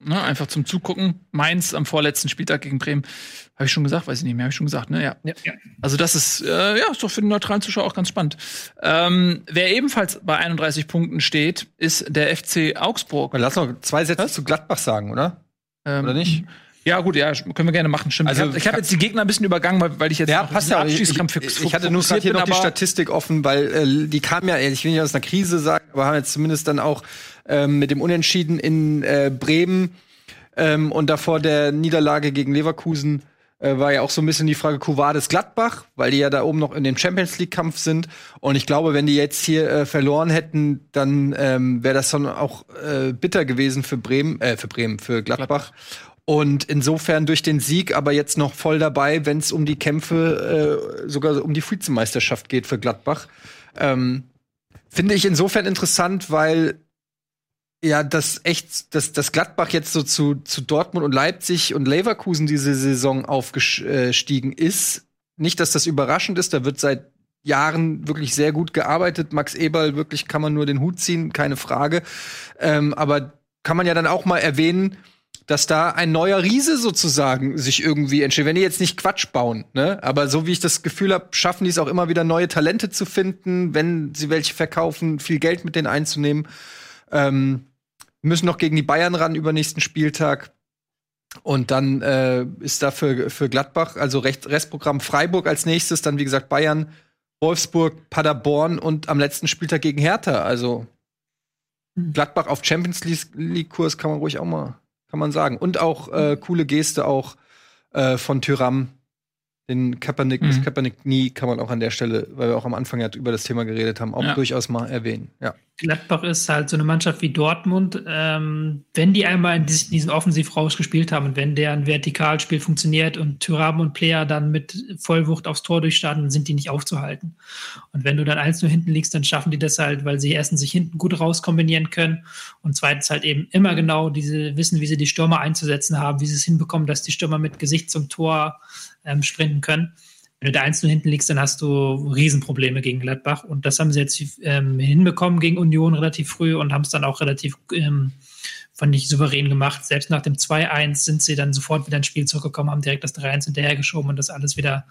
Ne, einfach zum Zugucken. Mainz am vorletzten Spieltag gegen Bremen. Habe ich schon gesagt? Weiß ich nicht mehr. Habe ich schon gesagt, ne? Ja. ja. Also, das ist, äh, ja, ist doch für den neutralen Zuschauer auch ganz spannend. Ähm, wer ebenfalls bei 31 Punkten steht, ist der FC Augsburg. Lass noch zwei Sätze Was? zu Gladbach sagen, oder? Ähm, oder nicht? Ja, gut, ja, können wir gerne machen. Stimmt. Also, ich habe hab jetzt die Gegner ein bisschen übergangen, weil, weil ich jetzt ja, passt ja. Ich, ich, ich hatte nur gerade hier noch die Statistik offen, weil äh, die kam ja, ich will nicht aus einer Krise sagen, aber haben jetzt zumindest dann auch ähm, mit dem Unentschieden in äh, Bremen ähm, und davor der Niederlage gegen Leverkusen äh, war ja auch so ein bisschen die Frage Kuvades Gladbach, weil die ja da oben noch in dem Champions League Kampf sind. Und ich glaube, wenn die jetzt hier äh, verloren hätten, dann ähm, wäre das dann auch äh, bitter gewesen für Bremen, äh, für Bremen, für Gladbach. Gladbach. Und insofern durch den Sieg aber jetzt noch voll dabei, wenn es um die Kämpfe, äh, sogar um die Vizemeisterschaft geht für Gladbach. Ähm, Finde ich insofern interessant, weil ja, das echt, dass das Gladbach jetzt so zu, zu Dortmund und Leipzig und Leverkusen diese Saison aufgestiegen ist. Nicht, dass das überraschend ist, da wird seit Jahren wirklich sehr gut gearbeitet. Max Eberl, wirklich kann man nur den Hut ziehen, keine Frage. Ähm, aber kann man ja dann auch mal erwähnen, dass da ein neuer Riese sozusagen sich irgendwie entsteht. Wenn die jetzt nicht Quatsch bauen, ne? Aber so wie ich das Gefühl habe, schaffen die es auch immer wieder neue Talente zu finden, wenn sie welche verkaufen, viel Geld mit denen einzunehmen. Ähm, müssen noch gegen die Bayern ran über nächsten Spieltag. Und dann äh, ist da für, für Gladbach, also Recht, Restprogramm Freiburg als nächstes, dann wie gesagt Bayern, Wolfsburg, Paderborn und am letzten Spieltag gegen Hertha. Also hm. Gladbach auf Champions League-Kurs kann man ruhig auch mal, kann man sagen. Und auch äh, coole Geste auch äh, von Tyram, den Kaepernick, mhm. das Kaepernick nie kann man auch an der Stelle, weil wir auch am Anfang ja über das Thema geredet haben, auch ja. durchaus mal erwähnen. Ja. Gladbach ist halt so eine Mannschaft wie Dortmund. Ähm, wenn die einmal in diesen Offensivrausch gespielt haben und wenn deren Vertikalspiel funktioniert und Tyram und Player dann mit Vollwucht aufs Tor durchstarten, sind die nicht aufzuhalten. Und wenn du dann eins nur hinten liegst, dann schaffen die das halt, weil sie erstens sich hinten gut rauskombinieren können und zweitens halt eben immer genau diese wissen, wie sie die Stürmer einzusetzen haben, wie sie es hinbekommen, dass die Stürmer mit Gesicht zum Tor ähm, sprinten können. Wenn du da eins nur hinten liegst, dann hast du Riesenprobleme gegen Gladbach. Und das haben sie jetzt ähm, hinbekommen gegen Union relativ früh und haben es dann auch relativ, ähm, fand ich, souverän gemacht. Selbst nach dem 2-1 sind sie dann sofort wieder ins Spiel zurückgekommen, haben direkt das 3-1 hinterhergeschoben und das alles wieder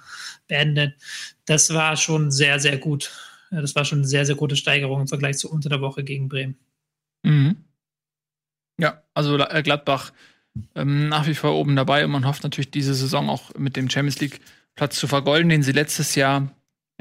beendet. Das war schon sehr, sehr gut. Das war schon eine sehr, sehr gute Steigerung im Vergleich zu unter der Woche gegen Bremen. Mhm. Ja, also Gladbach ähm, nach wie vor oben dabei und man hofft natürlich diese Saison auch mit dem Champions League Platz zu vergolden, den sie letztes Jahr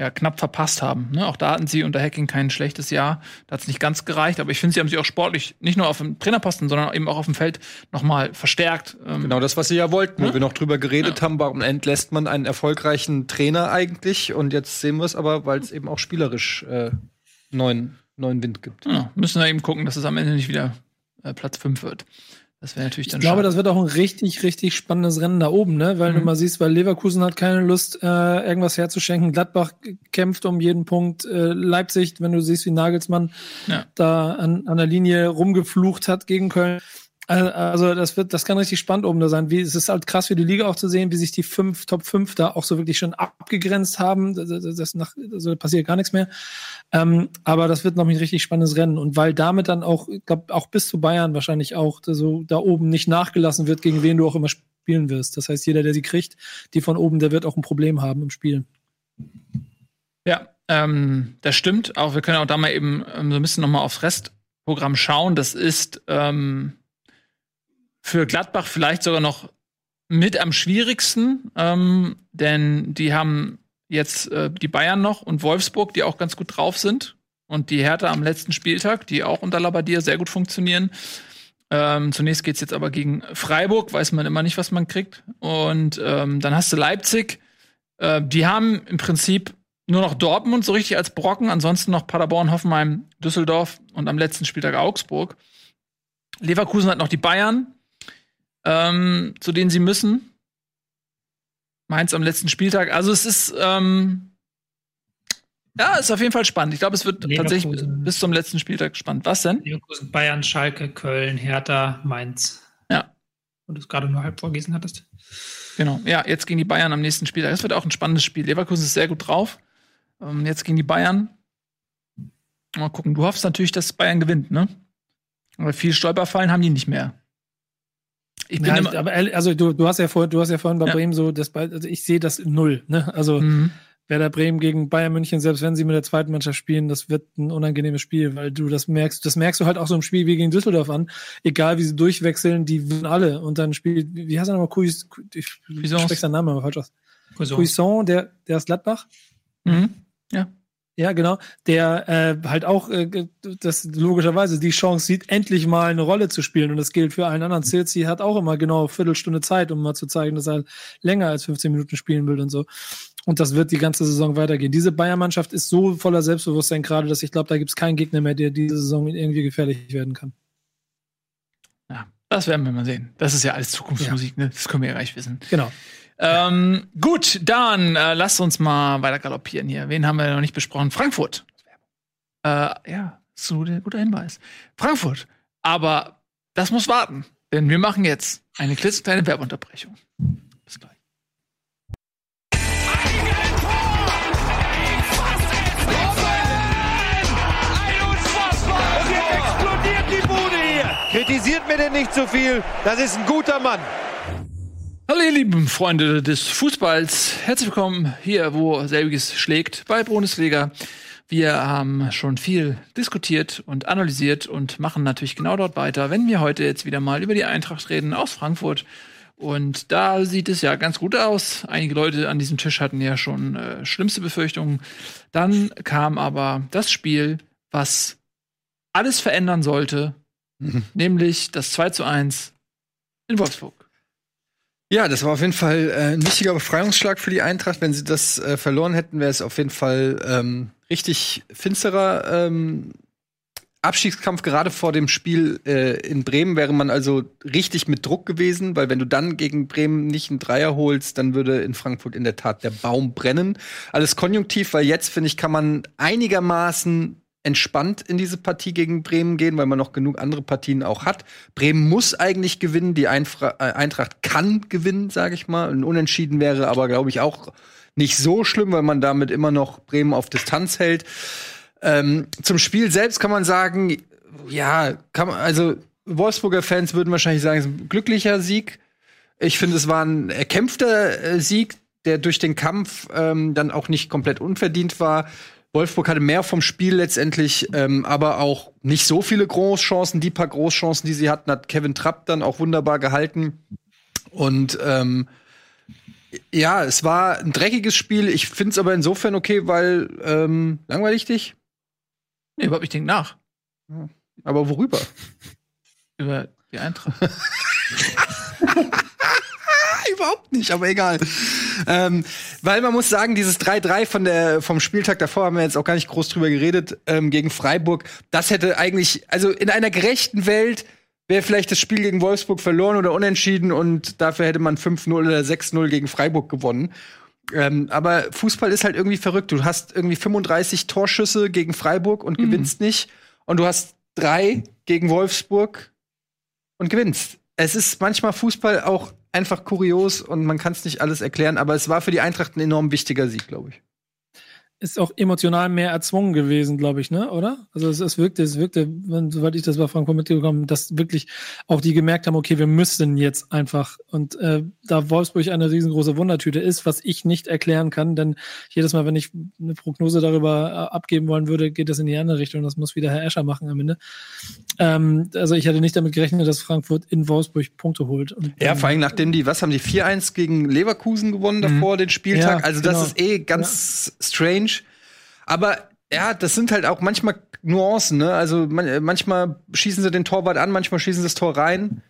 ja, knapp verpasst haben. Ne? Auch da hatten sie unter Hacking kein schlechtes Jahr. Da hat es nicht ganz gereicht, aber ich finde, sie haben sich auch sportlich nicht nur auf dem Trainerposten, sondern eben auch auf dem Feld nochmal verstärkt. Ähm genau das, was sie ja wollten, ne? wo wir noch drüber geredet ja. haben, warum entlässt man einen erfolgreichen Trainer eigentlich? Und jetzt sehen wir es aber, weil es eben auch spielerisch äh, neuen, neuen Wind gibt. Ja, müssen wir eben gucken, dass es am Ende nicht wieder äh, Platz 5 wird. Das wäre natürlich dann Ich glaube, schade. das wird auch ein richtig, richtig spannendes Rennen da oben, ne? Weil mhm. du mal siehst, weil Leverkusen hat keine Lust, äh, irgendwas herzuschenken. Gladbach kämpft um jeden Punkt. Äh, Leipzig, wenn du siehst, wie Nagelsmann ja. da an, an der Linie rumgeflucht hat gegen Köln. Also das wird, das kann richtig spannend oben da sein. Wie, es ist halt krass für die Liga auch zu sehen, wie sich die fünf, Top 5 da auch so wirklich schon abgegrenzt haben. Das, das nach, also passiert gar nichts mehr. Ähm, aber das wird noch ein richtig spannendes Rennen. Und weil damit dann auch, ich glaube, auch bis zu Bayern wahrscheinlich auch so da oben nicht nachgelassen wird, gegen wen du auch immer spielen wirst. Das heißt, jeder, der sie kriegt, die von oben, der wird auch ein Problem haben im Spielen. Ja, ähm, das stimmt. Auch wir können auch da mal eben ähm, so ein bisschen nochmal aufs Restprogramm schauen. Das ist ähm, für Gladbach vielleicht sogar noch mit am schwierigsten, ähm, denn die haben jetzt äh, die Bayern noch und Wolfsburg, die auch ganz gut drauf sind. Und die Hertha am letzten Spieltag, die auch unter Labadia sehr gut funktionieren. Ähm, zunächst geht's jetzt aber gegen Freiburg, weiß man immer nicht, was man kriegt. Und ähm, dann hast du Leipzig. Äh, die haben im Prinzip nur noch Dortmund so richtig als Brocken, ansonsten noch Paderborn, Hoffenheim, Düsseldorf und am letzten Spieltag Augsburg. Leverkusen hat noch die Bayern, ähm, zu denen sie müssen. Mainz am letzten Spieltag. Also es ist, ähm, Ja, ist auf jeden Fall spannend. Ich glaube, es wird tatsächlich bis zum letzten Spieltag spannend. Was denn? Leverkusen, Bayern, Schalke, Köln, Hertha, Mainz. Ja. Und du es gerade nur halb vorgelesen hattest. Genau. Ja, jetzt gegen die Bayern am nächsten Spieltag. Das wird auch ein spannendes Spiel. Leverkusen ist sehr gut drauf. Ähm, jetzt gegen die Bayern. Mal gucken. Du hoffst natürlich, dass Bayern gewinnt, ne? Aber viel Stolperfallen haben die nicht mehr. Ich bin ja, aber also du, du hast ja vorhin, du hast ja vorhin bei ja. Bremen so, das, also ich sehe das null. Ne? Also mhm. Werder Bremen gegen Bayern München, selbst wenn sie mit der zweiten Mannschaft spielen, das wird ein unangenehmes Spiel, weil du das merkst, das merkst du halt auch so im Spiel wie gegen Düsseldorf an. Egal wie sie durchwechseln, die wissen alle. Und dann spielt, wie heißt er nochmal, Cuis, ich spreche seinen Namen aber falsch aus. Cuisson, der, der ist Gladbach. Mhm. Ja. Ja, genau. Der äh, halt auch äh, das logischerweise die Chance sieht, endlich mal eine Rolle zu spielen. Und das gilt für allen anderen. Silzi hat auch immer genau eine Viertelstunde Zeit, um mal zu zeigen, dass er länger als 15 Minuten spielen will und so. Und das wird die ganze Saison weitergehen. Diese Bayern-Mannschaft ist so voller Selbstbewusstsein gerade, dass ich glaube, da gibt es keinen Gegner mehr, der diese Saison irgendwie gefährlich werden kann. Ja, das werden wir mal sehen. Das ist ja alles Zukunftsmusik, ja. ne? Das können wir ja gleich wissen. Genau. Ähm, gut, dann äh, lasst uns mal weiter galoppieren hier. Wen haben wir noch nicht besprochen? Frankfurt. Äh, ja, so der guter Hinweis. Frankfurt. Aber das muss warten, denn wir machen jetzt eine klitzekleine Werbeunterbrechung. Bis gleich. Kritisiert mir denn nicht zu so viel. Das ist ein guter Mann. Hallo ihr lieben Freunde des Fußballs. Herzlich willkommen hier, wo selbiges schlägt, bei Bundesliga. Wir haben schon viel diskutiert und analysiert und machen natürlich genau dort weiter, wenn wir heute jetzt wieder mal über die Eintracht reden aus Frankfurt. Und da sieht es ja ganz gut aus. Einige Leute an diesem Tisch hatten ja schon äh, schlimmste Befürchtungen. Dann kam aber das Spiel, was alles verändern sollte, mhm. nämlich das 2 zu 1 in Wolfsburg. Ja, das war auf jeden Fall äh, ein wichtiger Befreiungsschlag für die Eintracht. Wenn sie das äh, verloren hätten, wäre es auf jeden Fall ähm, richtig finsterer ähm, Abstiegskampf. Gerade vor dem Spiel äh, in Bremen wäre man also richtig mit Druck gewesen, weil wenn du dann gegen Bremen nicht einen Dreier holst, dann würde in Frankfurt in der Tat der Baum brennen. Alles konjunktiv, weil jetzt, finde ich, kann man einigermaßen entspannt in diese Partie gegen Bremen gehen, weil man noch genug andere Partien auch hat. Bremen muss eigentlich gewinnen, die Einfra äh, Eintracht kann gewinnen, sage ich mal. Ein Unentschieden wäre aber, glaube ich, auch nicht so schlimm, weil man damit immer noch Bremen auf Distanz hält. Ähm, zum Spiel selbst kann man sagen, ja, kann man, also Wolfsburger Fans würden wahrscheinlich sagen, es ist ein glücklicher Sieg. Ich finde, es war ein erkämpfter äh, Sieg, der durch den Kampf ähm, dann auch nicht komplett unverdient war. Wolfsburg hatte mehr vom Spiel letztendlich, ähm, aber auch nicht so viele Großchancen. Die paar Großchancen, die sie hatten, hat Kevin Trapp dann auch wunderbar gehalten. Und ähm, ja, es war ein dreckiges Spiel. Ich finde es aber insofern okay, weil ähm, langweilig dich? Nee, überhaupt ich denke nach. Aber worüber? Über die Eintracht. überhaupt nicht, aber egal. Ähm, weil man muss sagen, dieses 3-3 von der, vom Spieltag davor haben wir jetzt auch gar nicht groß drüber geredet, ähm, gegen Freiburg. Das hätte eigentlich, also in einer gerechten Welt wäre vielleicht das Spiel gegen Wolfsburg verloren oder unentschieden und dafür hätte man 5-0 oder 6-0 gegen Freiburg gewonnen. Ähm, aber Fußball ist halt irgendwie verrückt. Du hast irgendwie 35 Torschüsse gegen Freiburg und mhm. gewinnst nicht. Und du hast drei gegen Wolfsburg und gewinnst. Es ist manchmal Fußball auch einfach kurios und man kann es nicht alles erklären, aber es war für die Eintracht ein enorm wichtiger Sieg, glaube ich ist auch emotional mehr erzwungen gewesen, glaube ich, ne? Oder? Also es, es wirkte, es wirkte, wenn, soweit ich das bei Frankfurt mitbekommen, dass wirklich auch die gemerkt haben, okay, wir müssen jetzt einfach. Und äh, da Wolfsburg eine riesengroße Wundertüte ist, was ich nicht erklären kann, denn jedes Mal, wenn ich eine Prognose darüber äh, abgeben wollen würde, geht das in die andere Richtung. Das muss wieder Herr Escher machen am Ende. Ähm, also ich hatte nicht damit gerechnet, dass Frankfurt in Wolfsburg Punkte holt. Und, ja, vor allem nachdem die, was haben die 4-1 gegen Leverkusen gewonnen davor, mhm. den Spieltag. Ja, also das genau. ist eh ganz ja. strange aber ja, das sind halt auch manchmal Nuancen, ne? Also man, manchmal schießen sie den Torwart an, manchmal schießen sie das Tor rein.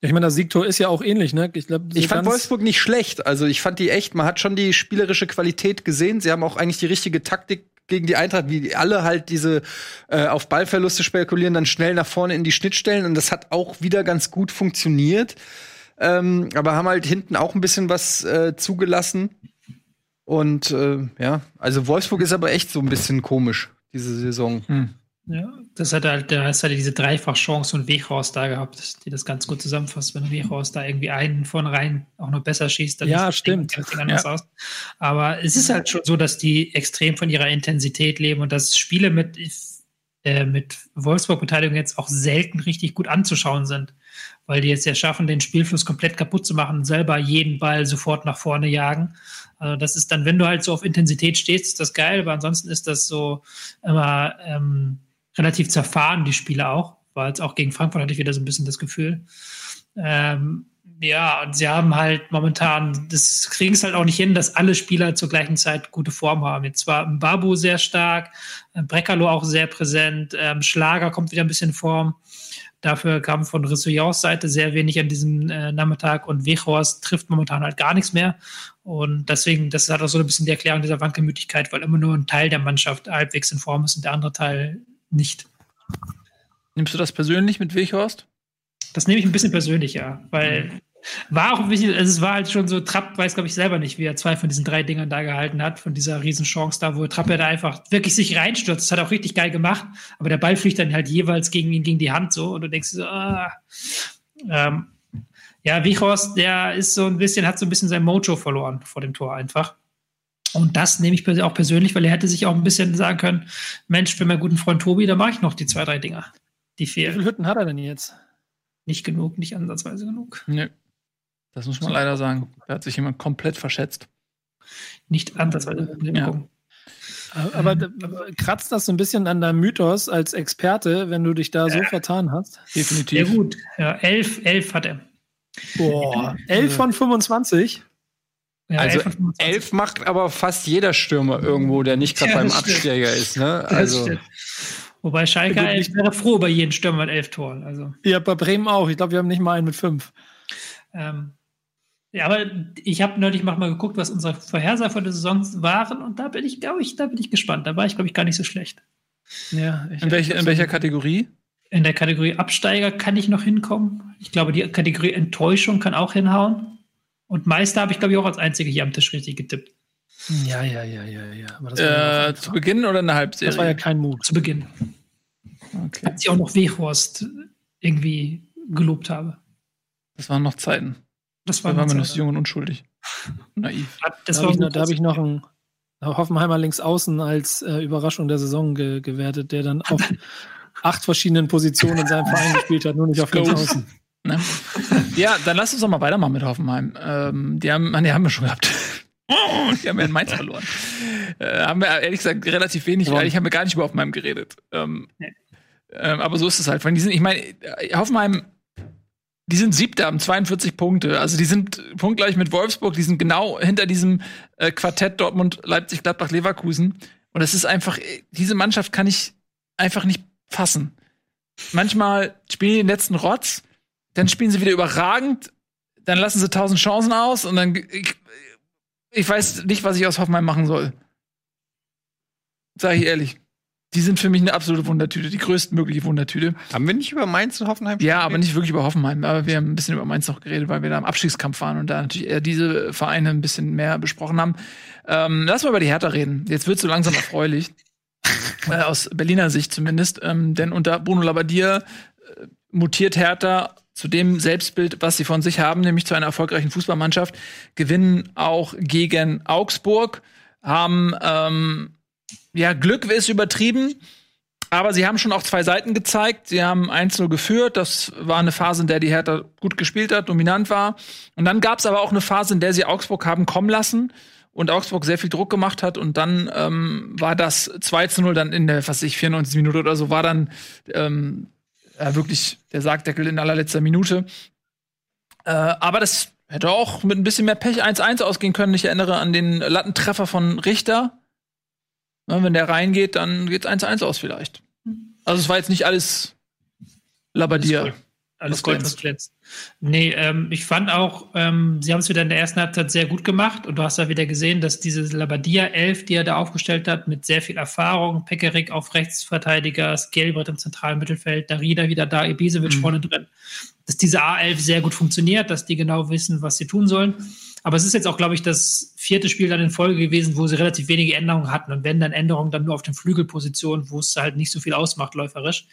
Ich meine, das Siegtor ist ja auch ähnlich, ne? Ich, glaub, ich fand Wolfsburg nicht schlecht. Also ich fand die echt, man hat schon die spielerische Qualität gesehen. Sie haben auch eigentlich die richtige Taktik gegen die Eintracht, wie alle halt diese äh, auf Ballverluste spekulieren, dann schnell nach vorne in die Schnittstellen. Und das hat auch wieder ganz gut funktioniert. Ähm, aber haben halt hinten auch ein bisschen was äh, zugelassen. Und äh, ja, also Wolfsburg ist aber echt so ein bisschen komisch, diese Saison. Hm. Ja, das hat halt, da hast halt diese Dreifach-Chance und Wechhaus da gehabt, die das ganz gut zusammenfasst. Wenn Wechhaus da irgendwie einen von rein auch noch besser schießt, dann ja, stimmt. Ding anders ja. aus. Aber es ist halt schon so, dass die extrem von ihrer Intensität leben und dass Spiele mit, äh, mit Wolfsburg-Beteiligung jetzt auch selten richtig gut anzuschauen sind, weil die jetzt ja schaffen, den Spielfluss komplett kaputt zu machen und selber jeden Ball sofort nach vorne jagen. Also das ist dann, wenn du halt so auf Intensität stehst, ist das geil, aber ansonsten ist das so immer ähm, relativ zerfahren, die Spiele auch. War jetzt auch gegen Frankfurt hatte ich wieder so ein bisschen das Gefühl. Ähm, ja, und sie haben halt momentan, das kriegen es halt auch nicht hin, dass alle Spieler zur gleichen Zeit gute Form haben. Jetzt war Babu sehr stark, äh, Breckerlo auch sehr präsent, ähm, Schlager kommt wieder ein bisschen in Form. Dafür kam von Rissouillons Seite sehr wenig an diesem äh, Nachmittag und Wechhorst trifft momentan halt gar nichts mehr. Und deswegen, das ist halt auch so ein bisschen die Erklärung dieser Wankelmütigkeit, weil immer nur ein Teil der Mannschaft halbwegs in Form ist und der andere Teil nicht. Nimmst du das persönlich mit Weghorst? Das nehme ich ein bisschen persönlich, ja, weil war auch wichtig, also es war halt schon so, Trapp weiß, glaube ich, selber nicht, wie er zwei von diesen drei Dingern da gehalten hat, von dieser Riesenchance da, wo Trapp ja da einfach wirklich sich reinstürzt. Das hat auch richtig geil gemacht, aber der Ball fliegt dann halt jeweils gegen ihn, gegen die Hand so und du denkst so, ah. Ähm, ja, Wichhorst, der ist so ein bisschen, hat so ein bisschen sein Mojo verloren vor dem Tor einfach. Und das nehme ich auch persönlich, weil er hätte sich auch ein bisschen sagen können, Mensch, für meinen guten Freund Tobi, da mache ich noch die zwei, drei Dinger. Die fehlen. Wie viele Hütten hat er denn jetzt? Nicht genug, nicht ansatzweise genug. Nee. Das muss man leider sagen. Da hat sich jemand komplett verschätzt. Nicht ansatzweise. Ja. Aber, aber, kratzt das so ein bisschen an deinem Mythos als Experte, wenn du dich da so vertan hast? Definitiv. Sehr gut. Ja, elf, elf hat er. Boah, elf von 25? Ja, also elf, elf, macht aber fast jeder Stürmer irgendwo, der nicht gerade ja, beim Absteiger ist. Ne? Also. Wobei Schalke ja, ich wäre froh bei jedem Stürmer mit elf Toren. Also. Ja, bei Bremen auch. Ich glaube, wir haben nicht mal einen mit fünf. Ähm, ja, aber ich habe neulich mal geguckt, was unsere Vorhersagen von der Saison waren und da bin ich, glaube ich, da bin ich gespannt. Da war ich, glaube ich, gar nicht so schlecht. Ja, in, welche, in welcher Kategorie? In der Kategorie Absteiger kann ich noch hinkommen. Ich glaube, die Kategorie Enttäuschung kann auch hinhauen. Und Meister habe ich, glaube ich, auch als einzige hier am Tisch richtig getippt. Ja, ja, ja, ja, ja. Äh, zu Beginn oder in der Halbserie? Das war ja kein Mut. Zu Beginn. Okay. Als ich auch noch Wehhorst irgendwie gelobt habe. Das waren noch Zeiten. Das war da waren wir noch jung und unschuldig. Naiv. Das da habe ich, noch, hab ich noch einen Hoffenheimer links außen als äh, Überraschung der Saison ge gewertet, der dann auf acht verschiedenen Positionen in seinem Verein gespielt hat, nur nicht auf links außen. Ne? ja, dann lass uns doch mal weitermachen mit Hoffenheim. Ähm, die haben, die haben wir schon gehabt. die haben ja in Mainz verloren. Äh, haben wir ehrlich gesagt relativ wenig. Ja. Eigentlich haben wir gar nicht über Hoffenheim geredet. Ähm, nee. ähm, aber so ist es halt. Die sind, ich meine, Hoffenheim, die sind siebter, haben 42 Punkte. Also die sind punktgleich mit Wolfsburg. Die sind genau hinter diesem äh, Quartett Dortmund, Leipzig, Gladbach, Leverkusen. Und das ist einfach, diese Mannschaft kann ich einfach nicht fassen. Manchmal spielen die den letzten Rotz dann spielen sie wieder überragend, dann lassen sie tausend Chancen aus und dann ich, ich weiß nicht, was ich aus Hoffenheim machen soll. Sag ich ehrlich. Die sind für mich eine absolute Wundertüte, die größtmögliche Wundertüte. Haben wir nicht über Mainz und Hoffenheim Ja, aber nicht wirklich über Hoffenheim. Aber wir haben ein bisschen über Mainz noch geredet, weil wir da im Abstiegskampf waren und da natürlich eher diese Vereine ein bisschen mehr besprochen haben. Ähm, lass mal über die Hertha reden. Jetzt wird es so langsam erfreulich. Äh, aus Berliner Sicht zumindest. Ähm, denn unter Bruno Labbadia äh, mutiert Hertha zu dem Selbstbild, was sie von sich haben, nämlich zu einer erfolgreichen Fußballmannschaft, gewinnen auch gegen Augsburg, haben ähm, ja Glück ist übertrieben, aber sie haben schon auch zwei Seiten gezeigt. Sie haben 1-0 geführt. Das war eine Phase, in der die Hertha gut gespielt hat, dominant war. Und dann gab es aber auch eine Phase, in der sie Augsburg haben kommen lassen und Augsburg sehr viel Druck gemacht hat. Und dann ähm, war das 2 0 dann in der, was ich, 94 Minute oder so, war dann ähm, äh, wirklich der Sargdeckel in allerletzter Minute. Äh, aber das hätte auch mit ein bisschen mehr Pech 1-1 ausgehen können. Ich erinnere an den Lattentreffer von Richter. Ja, wenn der reingeht, dann geht es 1-1 aus vielleicht. Also es war jetzt nicht alles Labadier. Alles Gold, was glänzt. Nee, ähm, ich fand auch, ähm, sie haben es wieder in der ersten Halbzeit sehr gut gemacht und du hast da wieder gesehen, dass diese Labadia 11, die er da aufgestellt hat, mit sehr viel Erfahrung, Pekarik auf Rechtsverteidiger, Skelbrett im zentralen Mittelfeld, Darida wieder da, Ibisevic mhm. vorne drin, dass diese A11 sehr gut funktioniert, dass die genau wissen, was sie tun sollen. Aber es ist jetzt auch, glaube ich, das vierte Spiel dann in Folge gewesen, wo sie relativ wenige Änderungen hatten. Und wenn dann Änderungen dann nur auf den Flügelpositionen, wo es halt nicht so viel ausmacht, läuferisch.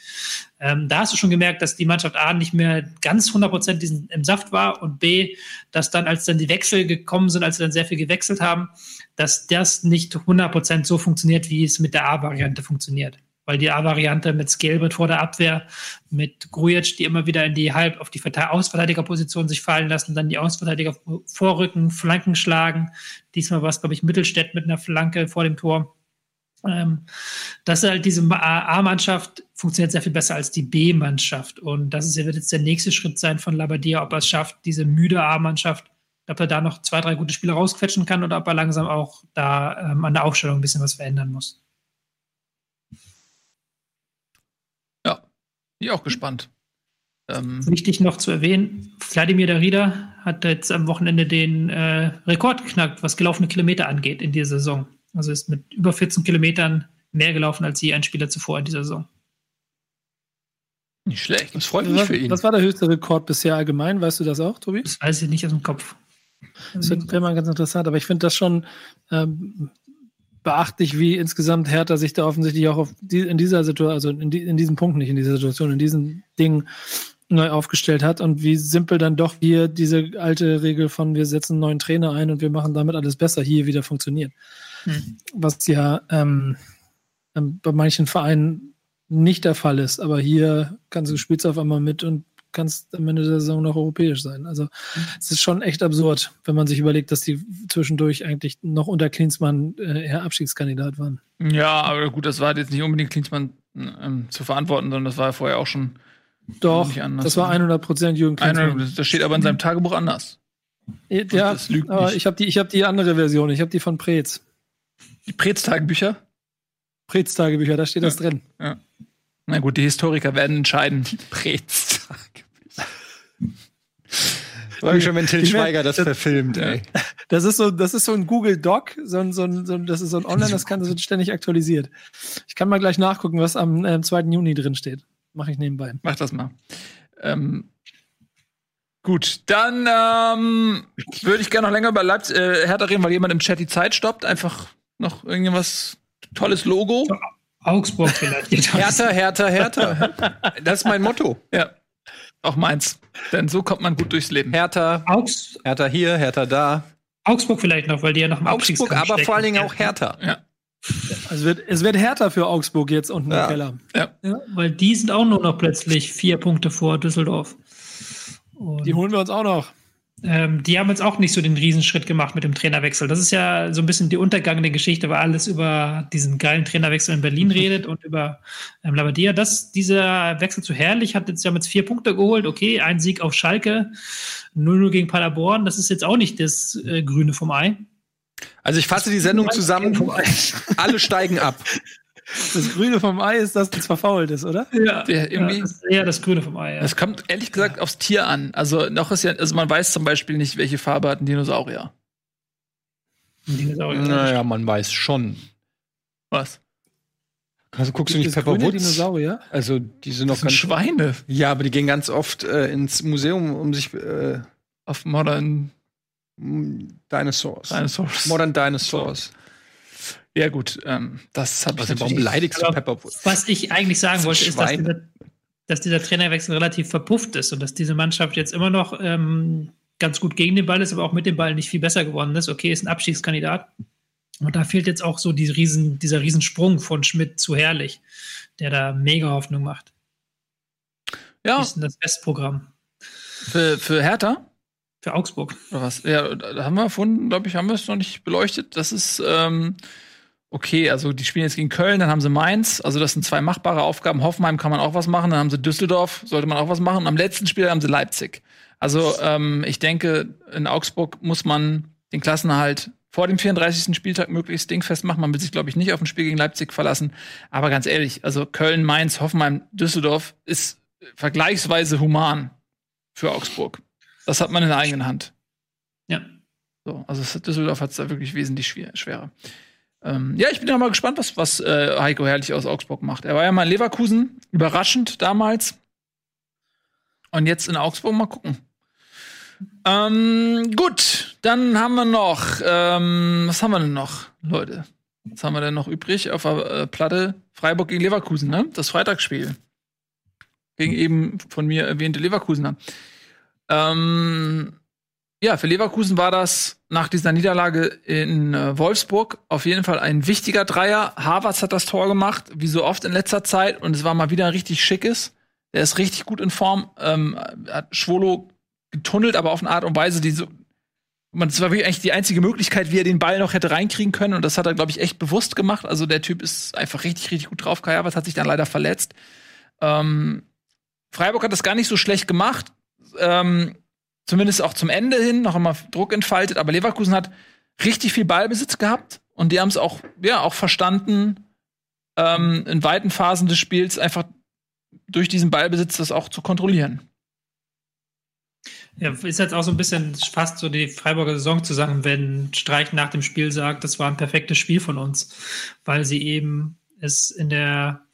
Ähm, da hast du schon gemerkt, dass die Mannschaft A nicht mehr ganz 100% im Saft war und B, dass dann, als dann die Wechsel gekommen sind, als sie dann sehr viel gewechselt haben, dass das nicht 100% so funktioniert, wie es mit der A-Variante funktioniert weil die A-Variante mit Scalebert vor der Abwehr, mit Grujic, die immer wieder in die halb auf die Ausverteidigerposition sich fallen lassen, dann die Ausverteidiger vorrücken, Flanken schlagen. Diesmal war es, glaube ich, Mittelstädt mit einer Flanke vor dem Tor. Ähm, das ist halt diese A-Mannschaft funktioniert sehr viel besser als die B-Mannschaft. Und das ist, wird jetzt der nächste Schritt sein von Labadia, ob er es schafft, diese müde A-Mannschaft, ob er da noch zwei, drei gute Spiele rausquetschen kann oder ob er langsam auch da ähm, an der Aufstellung ein bisschen was verändern muss. Bin ich auch gespannt. Ähm, Wichtig noch zu erwähnen, Vladimir Darida hat jetzt am Wochenende den äh, Rekord geknackt, was gelaufene Kilometer angeht in dieser Saison. Also ist mit über 14 Kilometern mehr gelaufen als je ein Spieler zuvor in dieser Saison. Nicht schlecht. Das freut mich für ihn. Was war der höchste Rekord bisher allgemein? Weißt du das auch, Tobi? Das weiß ich nicht aus dem Kopf. Das wäre mal ganz interessant, aber ich finde das schon ähm, beachtlich, wie insgesamt Hertha sich da offensichtlich auch die, in dieser Situation, also in, die, in diesem Punkt nicht, in dieser Situation, in diesen Dingen neu aufgestellt hat und wie simpel dann doch hier diese alte Regel von wir setzen einen neuen Trainer ein und wir machen damit alles besser hier wieder funktioniert. Hm. Was ja ähm, ähm bei manchen Vereinen nicht der Fall ist, aber hier kannst du spielst auf einmal mit und kannst am Ende der Saison noch europäisch sein. Also mhm. es ist schon echt absurd, wenn man sich überlegt, dass die zwischendurch eigentlich noch unter Klinsmann äh, eher Abstiegskandidat waren. Ja, aber gut, das war jetzt nicht unbedingt Klinsmann ähm, zu verantworten, sondern das war ja vorher auch schon Doch, das war 100 Prozent Jürgen Klinsmann. das steht aber in seinem Tagebuch anders. Ja, aber ich habe die, hab die andere Version, ich habe die von Preetz. Die Preetz-Tagebücher? Preetz-Tagebücher, da steht ja. das drin. Ja. Na gut, die Historiker werden entscheiden. Die Preetz. Freue mich schon, wenn Till Schweiger das, das verfilmt, ey. Das ist so, das ist so ein Google Doc, so ein, so ein, so ein, das ist so ein Online, das kann, das wird ständig aktualisiert. Ich kann mal gleich nachgucken, was am äh, 2. Juni drin steht. Mache ich nebenbei. Mach das mal. Ähm, gut, dann ähm, würde ich gerne noch länger über Leipzig, äh, Hertha reden, weil jemand im Chat die Zeit stoppt. Einfach noch irgendwas tolles Logo. Augsburg vielleicht. Hertha, Hertha, Hertha. Das ist mein Motto. Ja. Auch meins. Denn so kommt man gut durchs Leben. Hertha, Augs Hertha hier, Hertha da. Augsburg vielleicht noch, weil die ja noch im Augsburg, aber stecken. vor allen Dingen auch Hertha. Ja. Also wird, es wird härter für Augsburg jetzt unten ja. im Keller. Ja. ja. Weil die sind auch nur noch plötzlich vier Punkte vor Düsseldorf. Und die holen wir uns auch noch. Ähm, die haben jetzt auch nicht so den Riesenschritt gemacht mit dem Trainerwechsel. Das ist ja so ein bisschen die untergangene Geschichte, weil alles über diesen geilen Trainerwechsel in Berlin redet und über ähm, Labadia. Das, dieser Wechsel zu Herrlich hat jetzt ja mit vier Punkte geholt. Okay, ein Sieg auf Schalke, 0-0 gegen Paderborn. Das ist jetzt auch nicht das äh, Grüne vom Ei. Also ich fasse die Sendung zusammen. Alle steigen ab. Das Grüne vom Ei ist, dass es verfault ist, oder? Ja, Der, irgendwie, ja, das ist eher das Grüne vom Ei. Ja. Das kommt ehrlich gesagt ja. aufs Tier an. Also noch ist ja, also man weiß zum Beispiel nicht, welche Farbe hat ein Dinosaurier. Ein Dinosaurier. Naja, man weiß schon. Was? Also guckst du nicht Pepper Woods? Dinosaurier? Also die sind noch das sind Schweine. Ja, aber die gehen ganz oft äh, ins Museum, um sich äh, auf Modern Dinosaurs. Dinosaurs. Modern Dinosaurs. Ja, gut, ähm, das habe ich Warum beleidigst du Pepperwood? Was ich eigentlich sagen wollte, ist, dass dieser, dass dieser, Trainerwechsel relativ verpufft ist und dass diese Mannschaft jetzt immer noch ähm, ganz gut gegen den Ball ist, aber auch mit dem Ball nicht viel besser geworden ist. Okay, ist ein Abstiegskandidat. Und da fehlt jetzt auch so die Riesen, dieser Riesensprung von Schmidt zu Herrlich, der da mega Hoffnung macht. Ja. Das ist das Bestprogramm. Für, für Hertha? Für Augsburg. Was? Ja, da haben wir von, glaube ich, haben wir es noch nicht beleuchtet. Das ist, ähm, okay, also die spielen jetzt gegen Köln, dann haben sie Mainz, also das sind zwei machbare Aufgaben. Hoffenheim kann man auch was machen, dann haben sie Düsseldorf, sollte man auch was machen. Und am letzten Spiel haben sie Leipzig. Also ähm, ich denke, in Augsburg muss man den Klassenerhalt vor dem 34. Spieltag möglichst dingfest machen. Man will sich, glaube ich, nicht auf ein Spiel gegen Leipzig verlassen. Aber ganz ehrlich, also Köln, Mainz, Hoffenheim, Düsseldorf ist vergleichsweise human für Augsburg. Das hat man in der eigenen Hand. Ja. So, also Düsseldorf hat es da wirklich wesentlich schwerer. Ähm, ja, ich bin ja mal gespannt, was, was äh, Heiko Herrlich aus Augsburg macht. Er war ja mal in Leverkusen, überraschend damals. Und jetzt in Augsburg mal gucken. Ähm, gut, Dann haben wir noch, ähm, was haben wir denn noch, Leute? Was haben wir denn noch übrig auf der äh, Platte? Freiburg gegen Leverkusen, ne? Das Freitagsspiel. Gegen eben von mir erwähnte Leverkusener. Ähm, ja, für Leverkusen war das nach dieser Niederlage in äh, Wolfsburg auf jeden Fall ein wichtiger Dreier. Havertz hat das Tor gemacht, wie so oft in letzter Zeit, und es war mal wieder ein richtig schickes. Der ist richtig gut in Form. Ähm, hat Schwolo getunnelt, aber auf eine Art und Weise, die so. Man, das war wirklich eigentlich die einzige Möglichkeit, wie er den Ball noch hätte reinkriegen können. Und das hat er, glaube ich, echt bewusst gemacht. Also der Typ ist einfach richtig, richtig gut drauf. Kai Havertz hat sich dann leider verletzt. Ähm, Freiburg hat das gar nicht so schlecht gemacht. Ähm, zumindest auch zum Ende hin noch einmal Druck entfaltet. Aber Leverkusen hat richtig viel Ballbesitz gehabt und die haben es auch, ja, auch verstanden, ähm, in weiten Phasen des Spiels einfach durch diesen Ballbesitz das auch zu kontrollieren. Ja, ist jetzt auch so ein bisschen fast so die Freiburger Saison zu sagen, wenn Streich nach dem Spiel sagt, das war ein perfektes Spiel von uns, weil sie eben es in der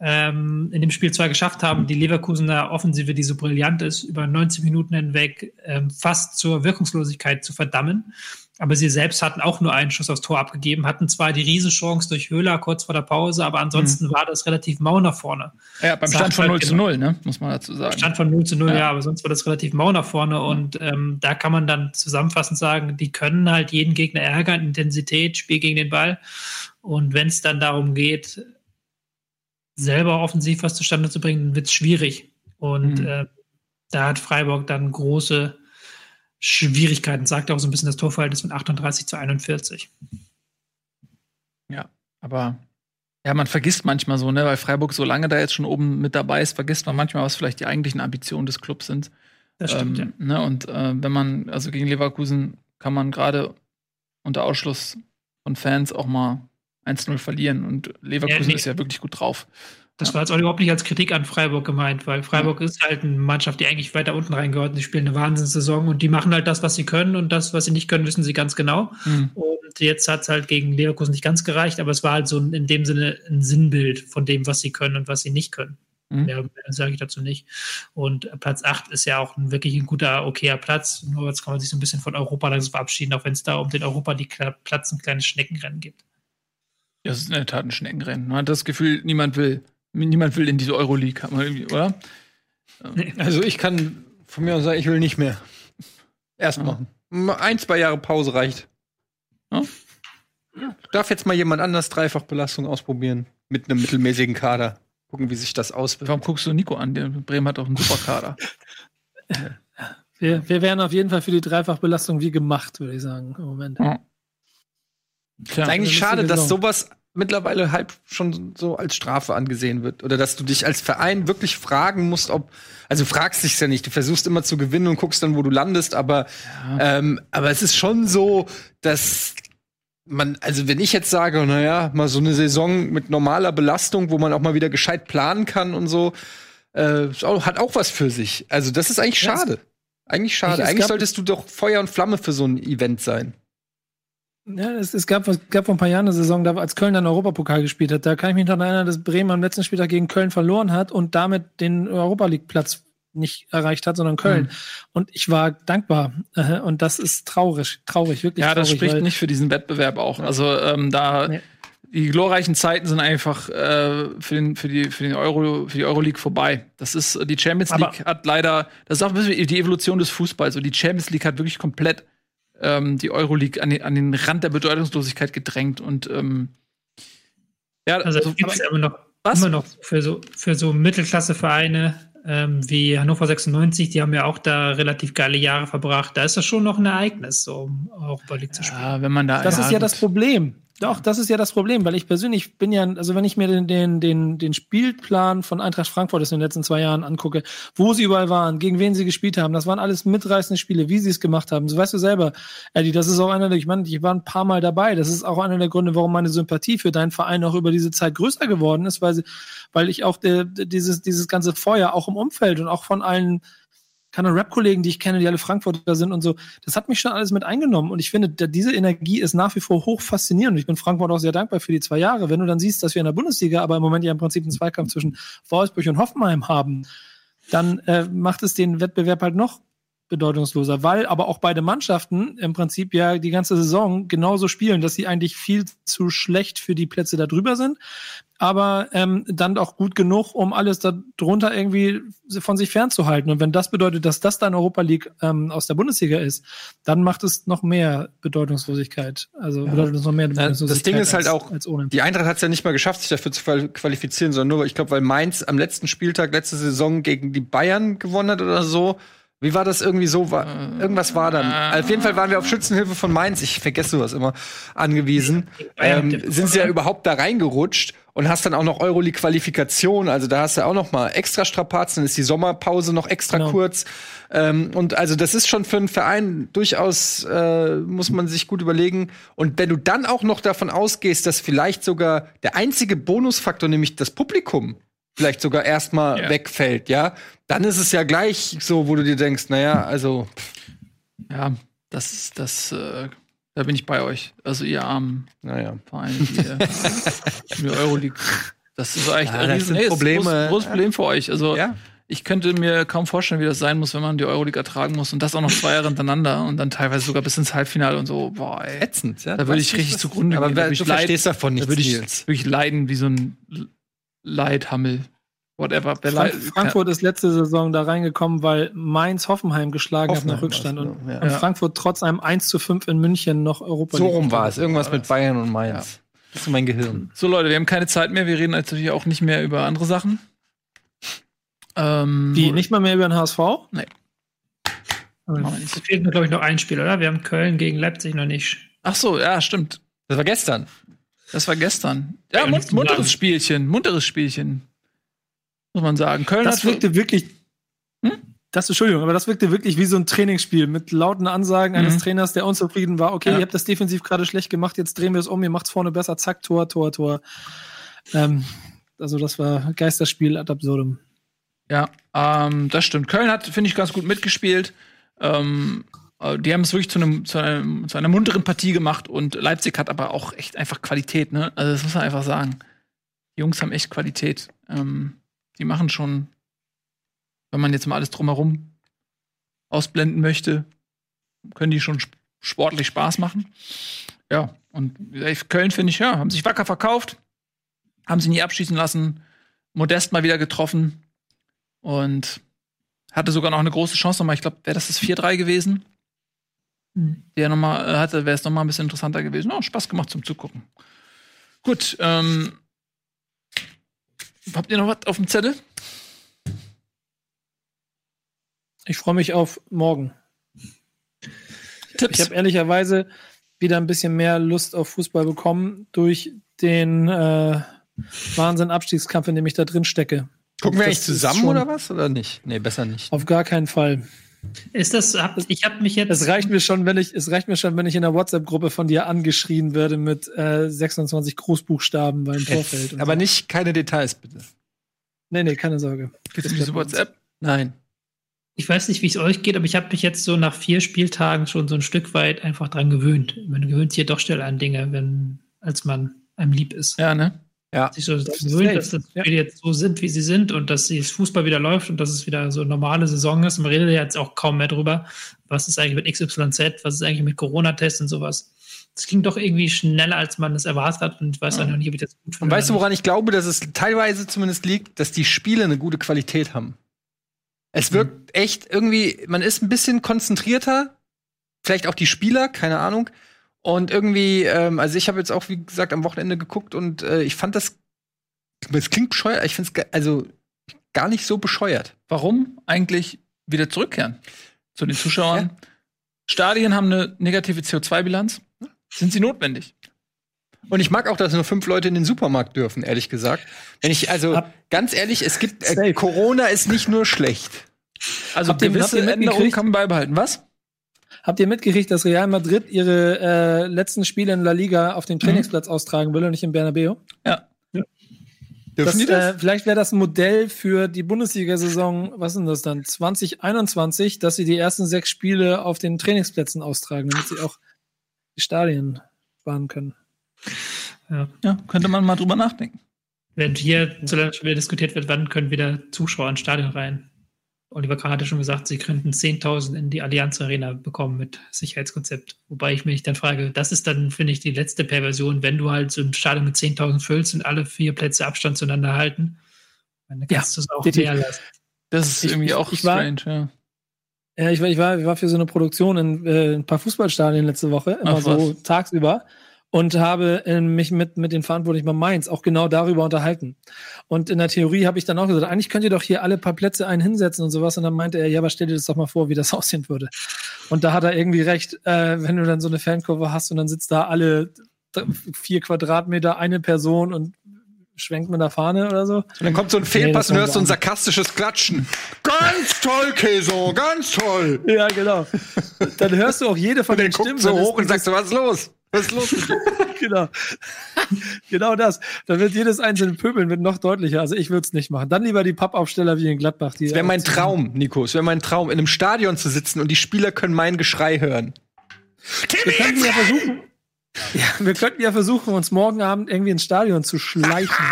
ähm, in dem Spiel zwar geschafft haben, die Leverkusener Offensive, die so brillant ist, über 90 Minuten hinweg ähm, fast zur Wirkungslosigkeit zu verdammen. Aber sie selbst hatten auch nur einen Schuss aufs Tor abgegeben, hatten zwar die Riesenchance durch Höhler kurz vor der Pause, aber ansonsten mhm. war das relativ mau nach vorne. Ja, beim Stand von 0 zu 0, ne? muss man dazu sagen. Stand von 0 zu 0, ja, ja aber sonst war das relativ mau nach vorne. Und ähm, da kann man dann zusammenfassend sagen, die können halt jeden Gegner ärgern, Intensität, Spiel gegen den Ball. Und wenn es dann darum geht, selber offensiv was zustande zu bringen, wird es schwierig. Und mhm. äh, da hat Freiburg dann große Schwierigkeiten. Sagt auch so ein bisschen das Torverhältnis von 38 zu 41. Ja, aber ja, man vergisst manchmal so, ne, weil Freiburg so lange da jetzt schon oben mit dabei ist, vergisst man manchmal, was vielleicht die eigentlichen Ambitionen des Clubs sind. Das stimmt, ähm, ja. Ne, und äh, wenn man, also gegen Leverkusen kann man gerade unter Ausschluss von Fans auch mal 1-0 verlieren. Und Leverkusen ja, nee. ist ja wirklich gut drauf. Das war jetzt auch überhaupt nicht als Kritik an Freiburg gemeint, weil Freiburg ja. ist halt eine Mannschaft, die eigentlich weiter unten reingehört. Die spielen eine Wahnsinnssaison und die machen halt das, was sie können und das, was sie nicht können, wissen sie ganz genau. Mhm. Und jetzt hat es halt gegen Leverkusen nicht ganz gereicht, aber es war halt so in dem Sinne ein Sinnbild von dem, was sie können und was sie nicht können. Mhm. Mehr, mehr sage ich dazu nicht. Und Platz 8 ist ja auch ein, wirklich ein guter, okayer Platz. Nur jetzt kann man sich so ein bisschen von Europa langsam verabschieden, auch wenn es da um den Europa die Platz ein kleines Schneckenrennen gibt. Das ist in der Tat ein Schneckenrennen. Man hat das Gefühl, niemand will. Niemand will in diese Euroleague, oder? Also ich kann von mir aus sagen, ich will nicht mehr. Erstmal. Ja. Ein, zwei Jahre Pause reicht. Ja? Darf jetzt mal jemand anders Dreifachbelastung ausprobieren mit einem mittelmäßigen Kader. Gucken, wie sich das auswirkt. Warum guckst du Nico an? Der Bremen hat doch einen Superkader. wir, wir wären auf jeden Fall für die Dreifachbelastung wie gemacht, würde ich sagen, im Moment. Ja. Tja, ist eigentlich schade, dass sowas mittlerweile halb schon so als Strafe angesehen wird. Oder dass du dich als Verein wirklich fragen musst, ob, also fragst dich ja nicht, du versuchst immer zu gewinnen und guckst dann, wo du landest, aber, ja. ähm, aber es ist schon so, dass man, also wenn ich jetzt sage, naja, mal so eine Saison mit normaler Belastung, wo man auch mal wieder gescheit planen kann und so, äh, hat auch was für sich. Also das ist eigentlich schade. Eigentlich schade. Eigentlich solltest du doch Feuer und Flamme für so ein Event sein. Ja, es, es gab, es gab vor ein paar Jahren eine Saison, da, als Köln dann Europapokal gespielt hat. Da kann ich mich daran erinnern, dass Bremen am letzten Spieltag gegen Köln verloren hat und damit den Europa League Platz nicht erreicht hat, sondern Köln. Mhm. Und ich war dankbar. Und das ist traurig, traurig, wirklich ja, traurig. Das spricht nicht für diesen Wettbewerb auch. Also ähm, da nee. die glorreichen Zeiten sind einfach äh, für den für die für den Euro für die Euroleague vorbei. Das ist die Champions League Aber hat leider, das ist auch ein bisschen die Evolution des Fußballs. So die Champions League hat wirklich komplett ähm, die Euroleague an den, an den Rand der Bedeutungslosigkeit gedrängt und ähm, ja, also also, gibt es immer noch, was? immer noch für so, für so Mittelklasse-Vereine ähm, wie Hannover 96, die haben ja auch da relativ geile Jahre verbracht. Da ist das schon noch ein Ereignis, so um Europa League zu spielen. Ja, wenn man da. Das ja, ist ja gut. das Problem. Doch, das ist ja das Problem, weil ich persönlich bin ja, also wenn ich mir den, den, den, den Spielplan von Eintracht Frankfurt in den letzten zwei Jahren angucke, wo sie überall waren, gegen wen sie gespielt haben, das waren alles mitreißende Spiele, wie sie es gemacht haben. So weißt du selber, Eddie, das ist auch einer der, ich meine, ich war ein paar Mal dabei. Das ist auch einer der Gründe, warum meine Sympathie für deinen Verein auch über diese Zeit größer geworden ist, weil sie, weil ich auch der, dieses, dieses ganze Feuer auch im Umfeld und auch von allen keine Rap-Kollegen, die ich kenne, die alle Frankfurter sind und so. Das hat mich schon alles mit eingenommen. Und ich finde, diese Energie ist nach wie vor hoch faszinierend. Und ich bin Frankfurt auch sehr dankbar für die zwei Jahre. Wenn du dann siehst, dass wir in der Bundesliga aber im Moment ja im Prinzip einen Zweikampf zwischen Wolfsburg und Hoffenheim haben, dann äh, macht es den Wettbewerb halt noch bedeutungsloser, weil aber auch beide Mannschaften im Prinzip ja die ganze Saison genauso spielen, dass sie eigentlich viel zu schlecht für die Plätze da drüber sind, aber ähm, dann auch gut genug, um alles darunter irgendwie von sich fernzuhalten. Und wenn das bedeutet, dass das dann Europa League ähm, aus der Bundesliga ist, dann macht es noch mehr Bedeutungslosigkeit. Also ja. bedeutet es noch mehr Bedeutungslosigkeit. Das Ding ist halt auch, die Eintracht hat es ja nicht mal geschafft, sich dafür zu qualifizieren, sondern nur, ich glaube, weil Mainz am letzten Spieltag letzte Saison gegen die Bayern gewonnen hat oder so wie war das irgendwie so? War, irgendwas war dann. Auf jeden Fall waren wir auf Schützenhilfe von Mainz, ich vergesse sowas immer, angewiesen. Ähm, sind sie ja überhaupt da reingerutscht und hast dann auch noch Euroleague-Qualifikation. Also da hast du auch noch mal extra Strapazen, dann ist die Sommerpause noch extra genau. kurz. Ähm, und also das ist schon für einen Verein durchaus, äh, muss man sich gut überlegen. Und wenn du dann auch noch davon ausgehst, dass vielleicht sogar der einzige Bonusfaktor, nämlich das Publikum, vielleicht sogar erstmal ja. wegfällt, ja, dann ist es ja gleich so, wo du dir denkst, naja, also. Ja, das, das, äh, da bin ich bei euch. Also ihr armen naja. Vereine, die äh, Euroleague. Das ist echt ja, ein riesen, hey, Probleme. Großes, großes Problem für euch. Also ja. ich könnte mir kaum vorstellen, wie das sein muss, wenn man die Euroleague ertragen muss und das auch noch zwei Jahre hintereinander und dann teilweise sogar bis ins Halbfinale und so. Boah, ey. Ätzend, ja. Da würde ich richtig zugrunde gehen. Aber du verstehst davon nicht. Da würde ich wirklich leiden wie so ein Leithammel whatever. Frank Frankfurt ist letzte Saison da reingekommen, weil Mainz Hoffenheim geschlagen Hoffenheim hat nach Rückstand und, ja. und, Frankfurt trotz einem 1 zu 5 in München noch Europa So rum war es. Irgendwas mit Bayern und Mainz. Ja. Das ist mein Gehirn. So, Leute, wir haben keine Zeit mehr. Wir reden natürlich auch nicht mehr über andere Sachen. Ähm, Wie? Nicht mal mehr über den HSV? Nee. Es fehlt mir, glaube ich, noch ein Spiel, oder? Wir haben Köln gegen Leipzig noch nicht. Ach so, ja, stimmt. Das war gestern. Das war gestern. Ja, munteres Spielchen, munteres Spielchen muss man sagen. Köln das wirkte wirklich. Hm? Das, Entschuldigung, aber das wirkte wirklich wie so ein Trainingsspiel mit lauten Ansagen mhm. eines Trainers, der unzufrieden war. Okay, ja. ihr habt das defensiv gerade schlecht gemacht, jetzt drehen wir es um, ihr macht es vorne besser, zack, Tor, Tor, Tor. Ähm, also, das war Geisterspiel ad absurdum. Ja, ähm, das stimmt. Köln hat, finde ich, ganz gut mitgespielt. Ähm, äh, die haben es wirklich zu, einem, zu, einem, zu einer munteren Partie gemacht und Leipzig hat aber auch echt einfach Qualität, ne? Also, das muss man einfach sagen. Die Jungs haben echt Qualität. Ähm, die machen schon, wenn man jetzt mal alles drumherum ausblenden möchte, können die schon sportlich Spaß machen. Ja, und Köln finde ich, ja, haben sich wacker verkauft, haben sie nie abschießen lassen, Modest mal wieder getroffen und hatte sogar noch eine große Chance nochmal. Ich glaube, wäre das das 4-3 gewesen? Mhm. Der nochmal äh, hatte, wäre es nochmal ein bisschen interessanter gewesen. Oh, Spaß gemacht zum Zugucken. Gut, ähm, Habt ihr noch was auf dem Zettel? Ich freue mich auf morgen. Tipps. Ich habe ehrlicherweise wieder ein bisschen mehr Lust auf Fußball bekommen durch den äh, Wahnsinn-Abstiegskampf, in dem ich da drin stecke. Gucken wir eigentlich zusammen oder was? Oder nicht? Nee, besser nicht. Auf gar keinen Fall. Ist das, hab, ich habe mich jetzt. Es reicht mir schon, wenn ich, es reicht mir schon, wenn ich in der WhatsApp-Gruppe von dir angeschrien werde mit äh, 26 Großbuchstaben beim Vorfeld. aber so. nicht keine Details, bitte. Nee, nee, keine Sorge. Gibt es diese WhatsApp? Nein. Ich weiß nicht, wie es euch geht, aber ich habe mich jetzt so nach vier Spieltagen schon so ein Stück weit einfach dran gewöhnt. Man gewöhnt sich ja doch schnell an Dinge, wenn, als man einem lieb ist. Ja, ne? Ja. Sich so das gewöhnt, dass das Spiele ja. jetzt so sind, wie sie sind und dass das Fußball wieder läuft und dass es wieder so eine normale Saison ist. Man redet ja jetzt auch kaum mehr drüber, was ist eigentlich mit XYZ, was ist eigentlich mit Corona-Tests und sowas. Das ging doch irgendwie schneller, als man es erwartet hat und ich weiß ja. auch noch nicht, ob ich das gut finde. Und weißt du, woran ich glaube, dass es teilweise zumindest liegt, dass die Spiele eine gute Qualität haben? Es mhm. wirkt echt irgendwie, man ist ein bisschen konzentrierter, vielleicht auch die Spieler, keine Ahnung. Und irgendwie, ähm, also ich habe jetzt auch, wie gesagt, am Wochenende geguckt und äh, ich fand das, es klingt bescheuert, ich finde es also gar nicht so bescheuert. Warum eigentlich wieder zurückkehren zu den Zuschauern? Ja. Stadien haben eine negative CO2-Bilanz. Sind sie notwendig? Und ich mag auch, dass nur fünf Leute in den Supermarkt dürfen, ehrlich gesagt. Wenn ich, also, Hab ganz ehrlich, es gibt, äh, Corona ist nicht nur schlecht. Also, habt gewisse Änderungen kann man beibehalten. Was? Habt ihr mitgekriegt, dass Real Madrid ihre äh, letzten Spiele in La Liga auf dem Trainingsplatz mhm. austragen will und nicht in Bernabeu? Ja. ja. Das, das? Äh, vielleicht wäre das ein Modell für die Bundesliga-Saison, was sind das dann, 2021, dass sie die ersten sechs Spiele auf den Trainingsplätzen austragen, damit sie auch die Stadien sparen können. Ja. ja, könnte man mal drüber nachdenken. Wenn hier, solange wieder diskutiert wird, wann können wieder Zuschauer ins Stadion rein? Oliver Kahn hatte schon gesagt, sie könnten 10.000 in die Allianz Arena bekommen mit Sicherheitskonzept. Wobei ich mich dann frage, das ist dann, finde ich, die letzte Perversion, wenn du halt so ein Stadion mit 10.000 füllst und alle vier Plätze Abstand zueinander halten. Dann kannst ja, du es auch mehr lassen. Das ist ich, irgendwie auch ich strange, war, ja. Ja, ich war, ich war, ich war für so eine Produktion in äh, ein paar Fußballstadien letzte Woche, immer Ach, so tagsüber und habe äh, mich mit, mit den Verantwortlichen bei Mainz auch genau darüber unterhalten. Und in der Theorie habe ich dann auch gesagt, eigentlich könnt ihr doch hier alle paar Plätze einen hinsetzen und sowas. Und dann meinte er, ja, aber stell dir das doch mal vor, wie das aussehen würde. Und da hat er irgendwie recht, äh, wenn du dann so eine Fankurve hast und dann sitzt da alle vier Quadratmeter eine Person und schwenkt mit der Fahne oder so. Und dann kommt so ein Fehlpass nee, und hörst so ein sarkastisches Klatschen. Ganz toll, Käso, ganz toll. Ja, genau. Dann hörst du auch jede von und den Stimmen. so hoch und sagst so, was ist los? Was ist los genau. genau das. Dann wird jedes einzelne Pöbeln wird noch deutlicher. Also ich würde es nicht machen. Dann lieber die Pappaufsteller wie in Gladbach. Das wäre mein Traum, Nico. Es wäre mein Traum, in einem Stadion zu sitzen und die Spieler können mein Geschrei hören. Wir könnten ja versuchen, ja, wir könnten ja versuchen, uns morgen Abend irgendwie ins Stadion zu schleichen.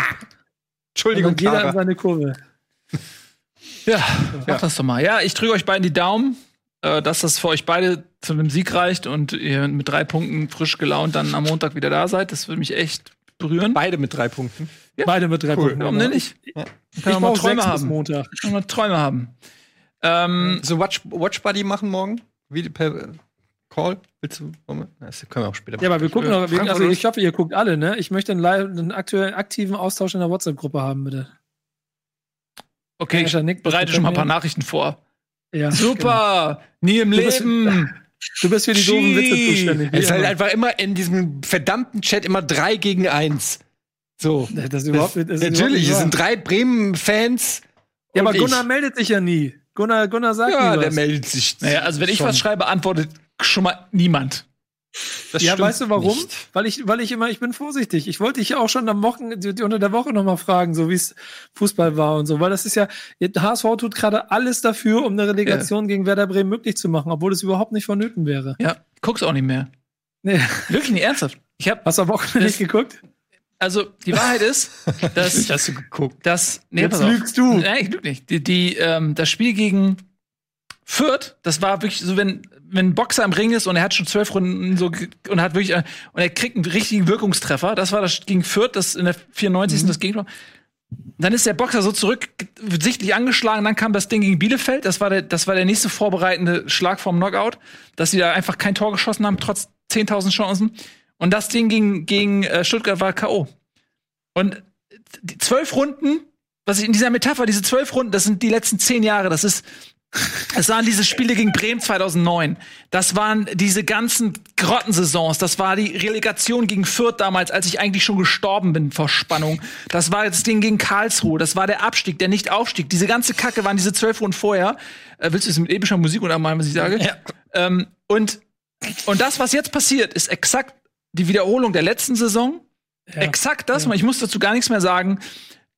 Entschuldigung, und jeder in seine Kurve. Ja, mach ja. das doch mal. Ja, ich drücke euch beiden die Daumen äh, dass das für euch beide zu einem Sieg reicht und ihr mit drei Punkten frisch gelaunt dann am Montag wieder da seid. Das würde mich echt berühren. Beide mit drei Punkten. Ja. Beide mit drei cool. Punkten. Warum denn nicht? Ja. Kann ich mal Träume haben. Montag. Kann mal Träume haben. Ähm, so Watch, Watch Buddy machen morgen? Wie per Call? Willst du? Das können wir auch später machen. Ja, aber wir gucken noch. Also ich hoffe, ihr guckt alle, ne? Ich möchte einen, live, einen aktuellen, aktiven Austausch in der WhatsApp-Gruppe haben, bitte. Okay, ich bereite schon mal ein paar Nachrichten vor. Ja, Super! Genau. Nie im du Leben! Bist, du bist für die Gee. doofen Witze zuständig. Es ist halt einfach immer in diesem verdammten Chat immer drei gegen eins. So. Das ist überhaupt, das, das ist natürlich, es sind drei Bremen-Fans. Ja, aber Gunnar ich. meldet sich ja nie. Gunnar, Gunnar sagt ja, der meldet sich. Naja, also wenn ich was schreibe, antwortet schon mal niemand. Das ja, weißt du warum? Nicht. Weil ich, weil ich immer, ich bin vorsichtig. Ich wollte dich auch schon am Wochen, unter der Woche nochmal fragen, so wie es Fußball war und so, weil das ist ja, HSV tut gerade alles dafür, um eine Relegation ja. gegen Werder Bremen möglich zu machen, obwohl es überhaupt nicht vonnöten wäre. Ja, guck's auch nicht mehr. Nee. Wirklich nicht ernsthaft. Ich hab, Hast du am Wochenende nicht geguckt? Also, die Wahrheit ist, dass, hast du geguckt. dass, nee, Jetzt lügst du. Nein, ich lüge nicht. Die, die, ähm, das Spiel gegen Fürth, das war wirklich so, wenn, wenn ein Boxer im Ring ist und er hat schon zwölf Runden so und hat wirklich und er kriegt einen richtigen Wirkungstreffer. Das war das gegen Fürth, das in der 94. Mhm. das Gegentor. Dann ist der Boxer so zurück, sichtlich angeschlagen. Dann kam das Ding gegen Bielefeld. Das war der, das war der nächste vorbereitende Schlag vom Knockout, dass sie da einfach kein Tor geschossen haben, trotz 10.000 Chancen. Und das Ding gegen, gegen äh, Stuttgart war K.O. Und die zwölf Runden, was ich in dieser Metapher, diese zwölf Runden, das sind die letzten zehn Jahre. Das ist, es waren diese Spiele gegen Bremen 2009. Das waren diese ganzen Grottensaisons. Das war die Relegation gegen Fürth damals, als ich eigentlich schon gestorben bin vor Spannung. Das war das Ding gegen Karlsruhe. Das war der Abstieg, der Nicht-Aufstieg. Diese ganze Kacke waren diese zwölf Runden vorher. Äh, willst du es mit epischer Musik oder mal, was ich sage? Ja. Ähm, und, und das, was jetzt passiert, ist exakt die Wiederholung der letzten Saison. Ja. Exakt das. Ja. Ich muss dazu gar nichts mehr sagen.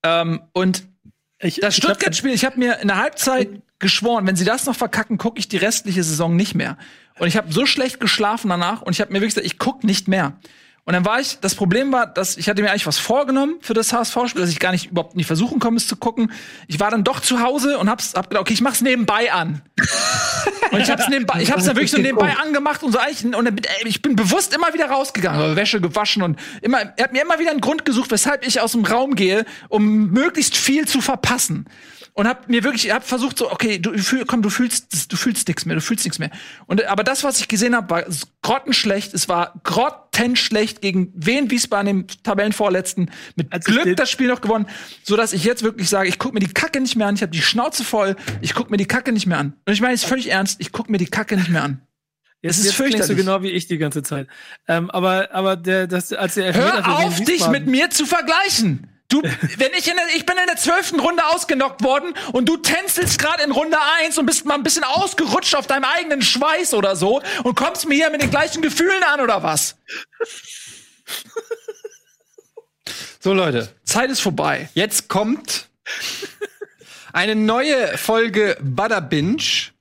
Ähm, und ich, das Stuttgart-Spiel, ich habe mir in der Halbzeit geschworen, wenn sie das noch verkacken, gucke ich die restliche Saison nicht mehr. Und ich habe so schlecht geschlafen danach und ich habe mir wirklich gesagt, ich guck nicht mehr. Und dann war ich, das Problem war, dass ich hatte mir eigentlich was vorgenommen für das HSV-Spiel, dass ich gar nicht überhaupt nicht versuchen komme, es zu gucken. Ich war dann doch zu Hause und hab's, hab gedacht, okay, ich mach's nebenbei an. und ich hab's nebenbei, ich hab's dann wirklich so nebenbei angemacht und so eigentlich, und dann, ey, ich bin bewusst immer wieder rausgegangen, Wäsche gewaschen und immer, er hat mir immer wieder einen Grund gesucht, weshalb ich aus dem Raum gehe, um möglichst viel zu verpassen und hab mir wirklich hab versucht so okay du fühl, komm du fühlst du fühlst nichts mehr du fühlst nichts mehr. Und aber das was ich gesehen habe war grottenschlecht. Es war grottenschlecht gegen wen Wiesbaden im Tabellenvorletzten. Mit Als Glück das Spiel noch gewonnen so dass ich jetzt wirklich sage ich guck mir die Kacke nicht mehr an. Ich habe die Schnauze voll. Ich guck mir die Kacke nicht mehr an. Und ich meine es völlig ernst ich guck mir die Kacke nicht mehr an. Jetzt, es ist fürchterlich. so genau wie ich die ganze Zeit. Ähm, aber aber der das als der Hör auf dich mit mir zu vergleichen. Du, wenn ich in der, ich bin in der zwölften Runde ausgenockt worden und du tänzelst gerade in Runde eins und bist mal ein bisschen ausgerutscht auf deinem eigenen Schweiß oder so und kommst mir hier mit den gleichen Gefühlen an oder was? So Leute, Zeit ist vorbei. Jetzt kommt eine neue Folge Butter Binge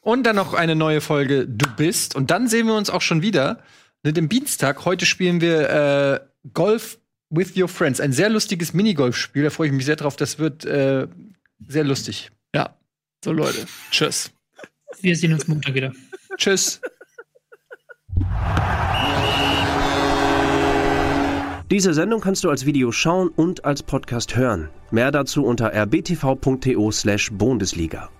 und dann noch eine neue Folge Du bist und dann sehen wir uns auch schon wieder mit dem Dienstag. Heute spielen wir äh, Golf with Your Friends. Ein sehr lustiges Minigolfspiel. Da freue ich mich sehr drauf. Das wird äh, sehr lustig. Ja. So, Leute. Tschüss. Wir sehen uns Montag wieder. Tschüss. Diese Sendung kannst du als Video schauen und als Podcast hören. Mehr dazu unter rbtv.to/bundesliga.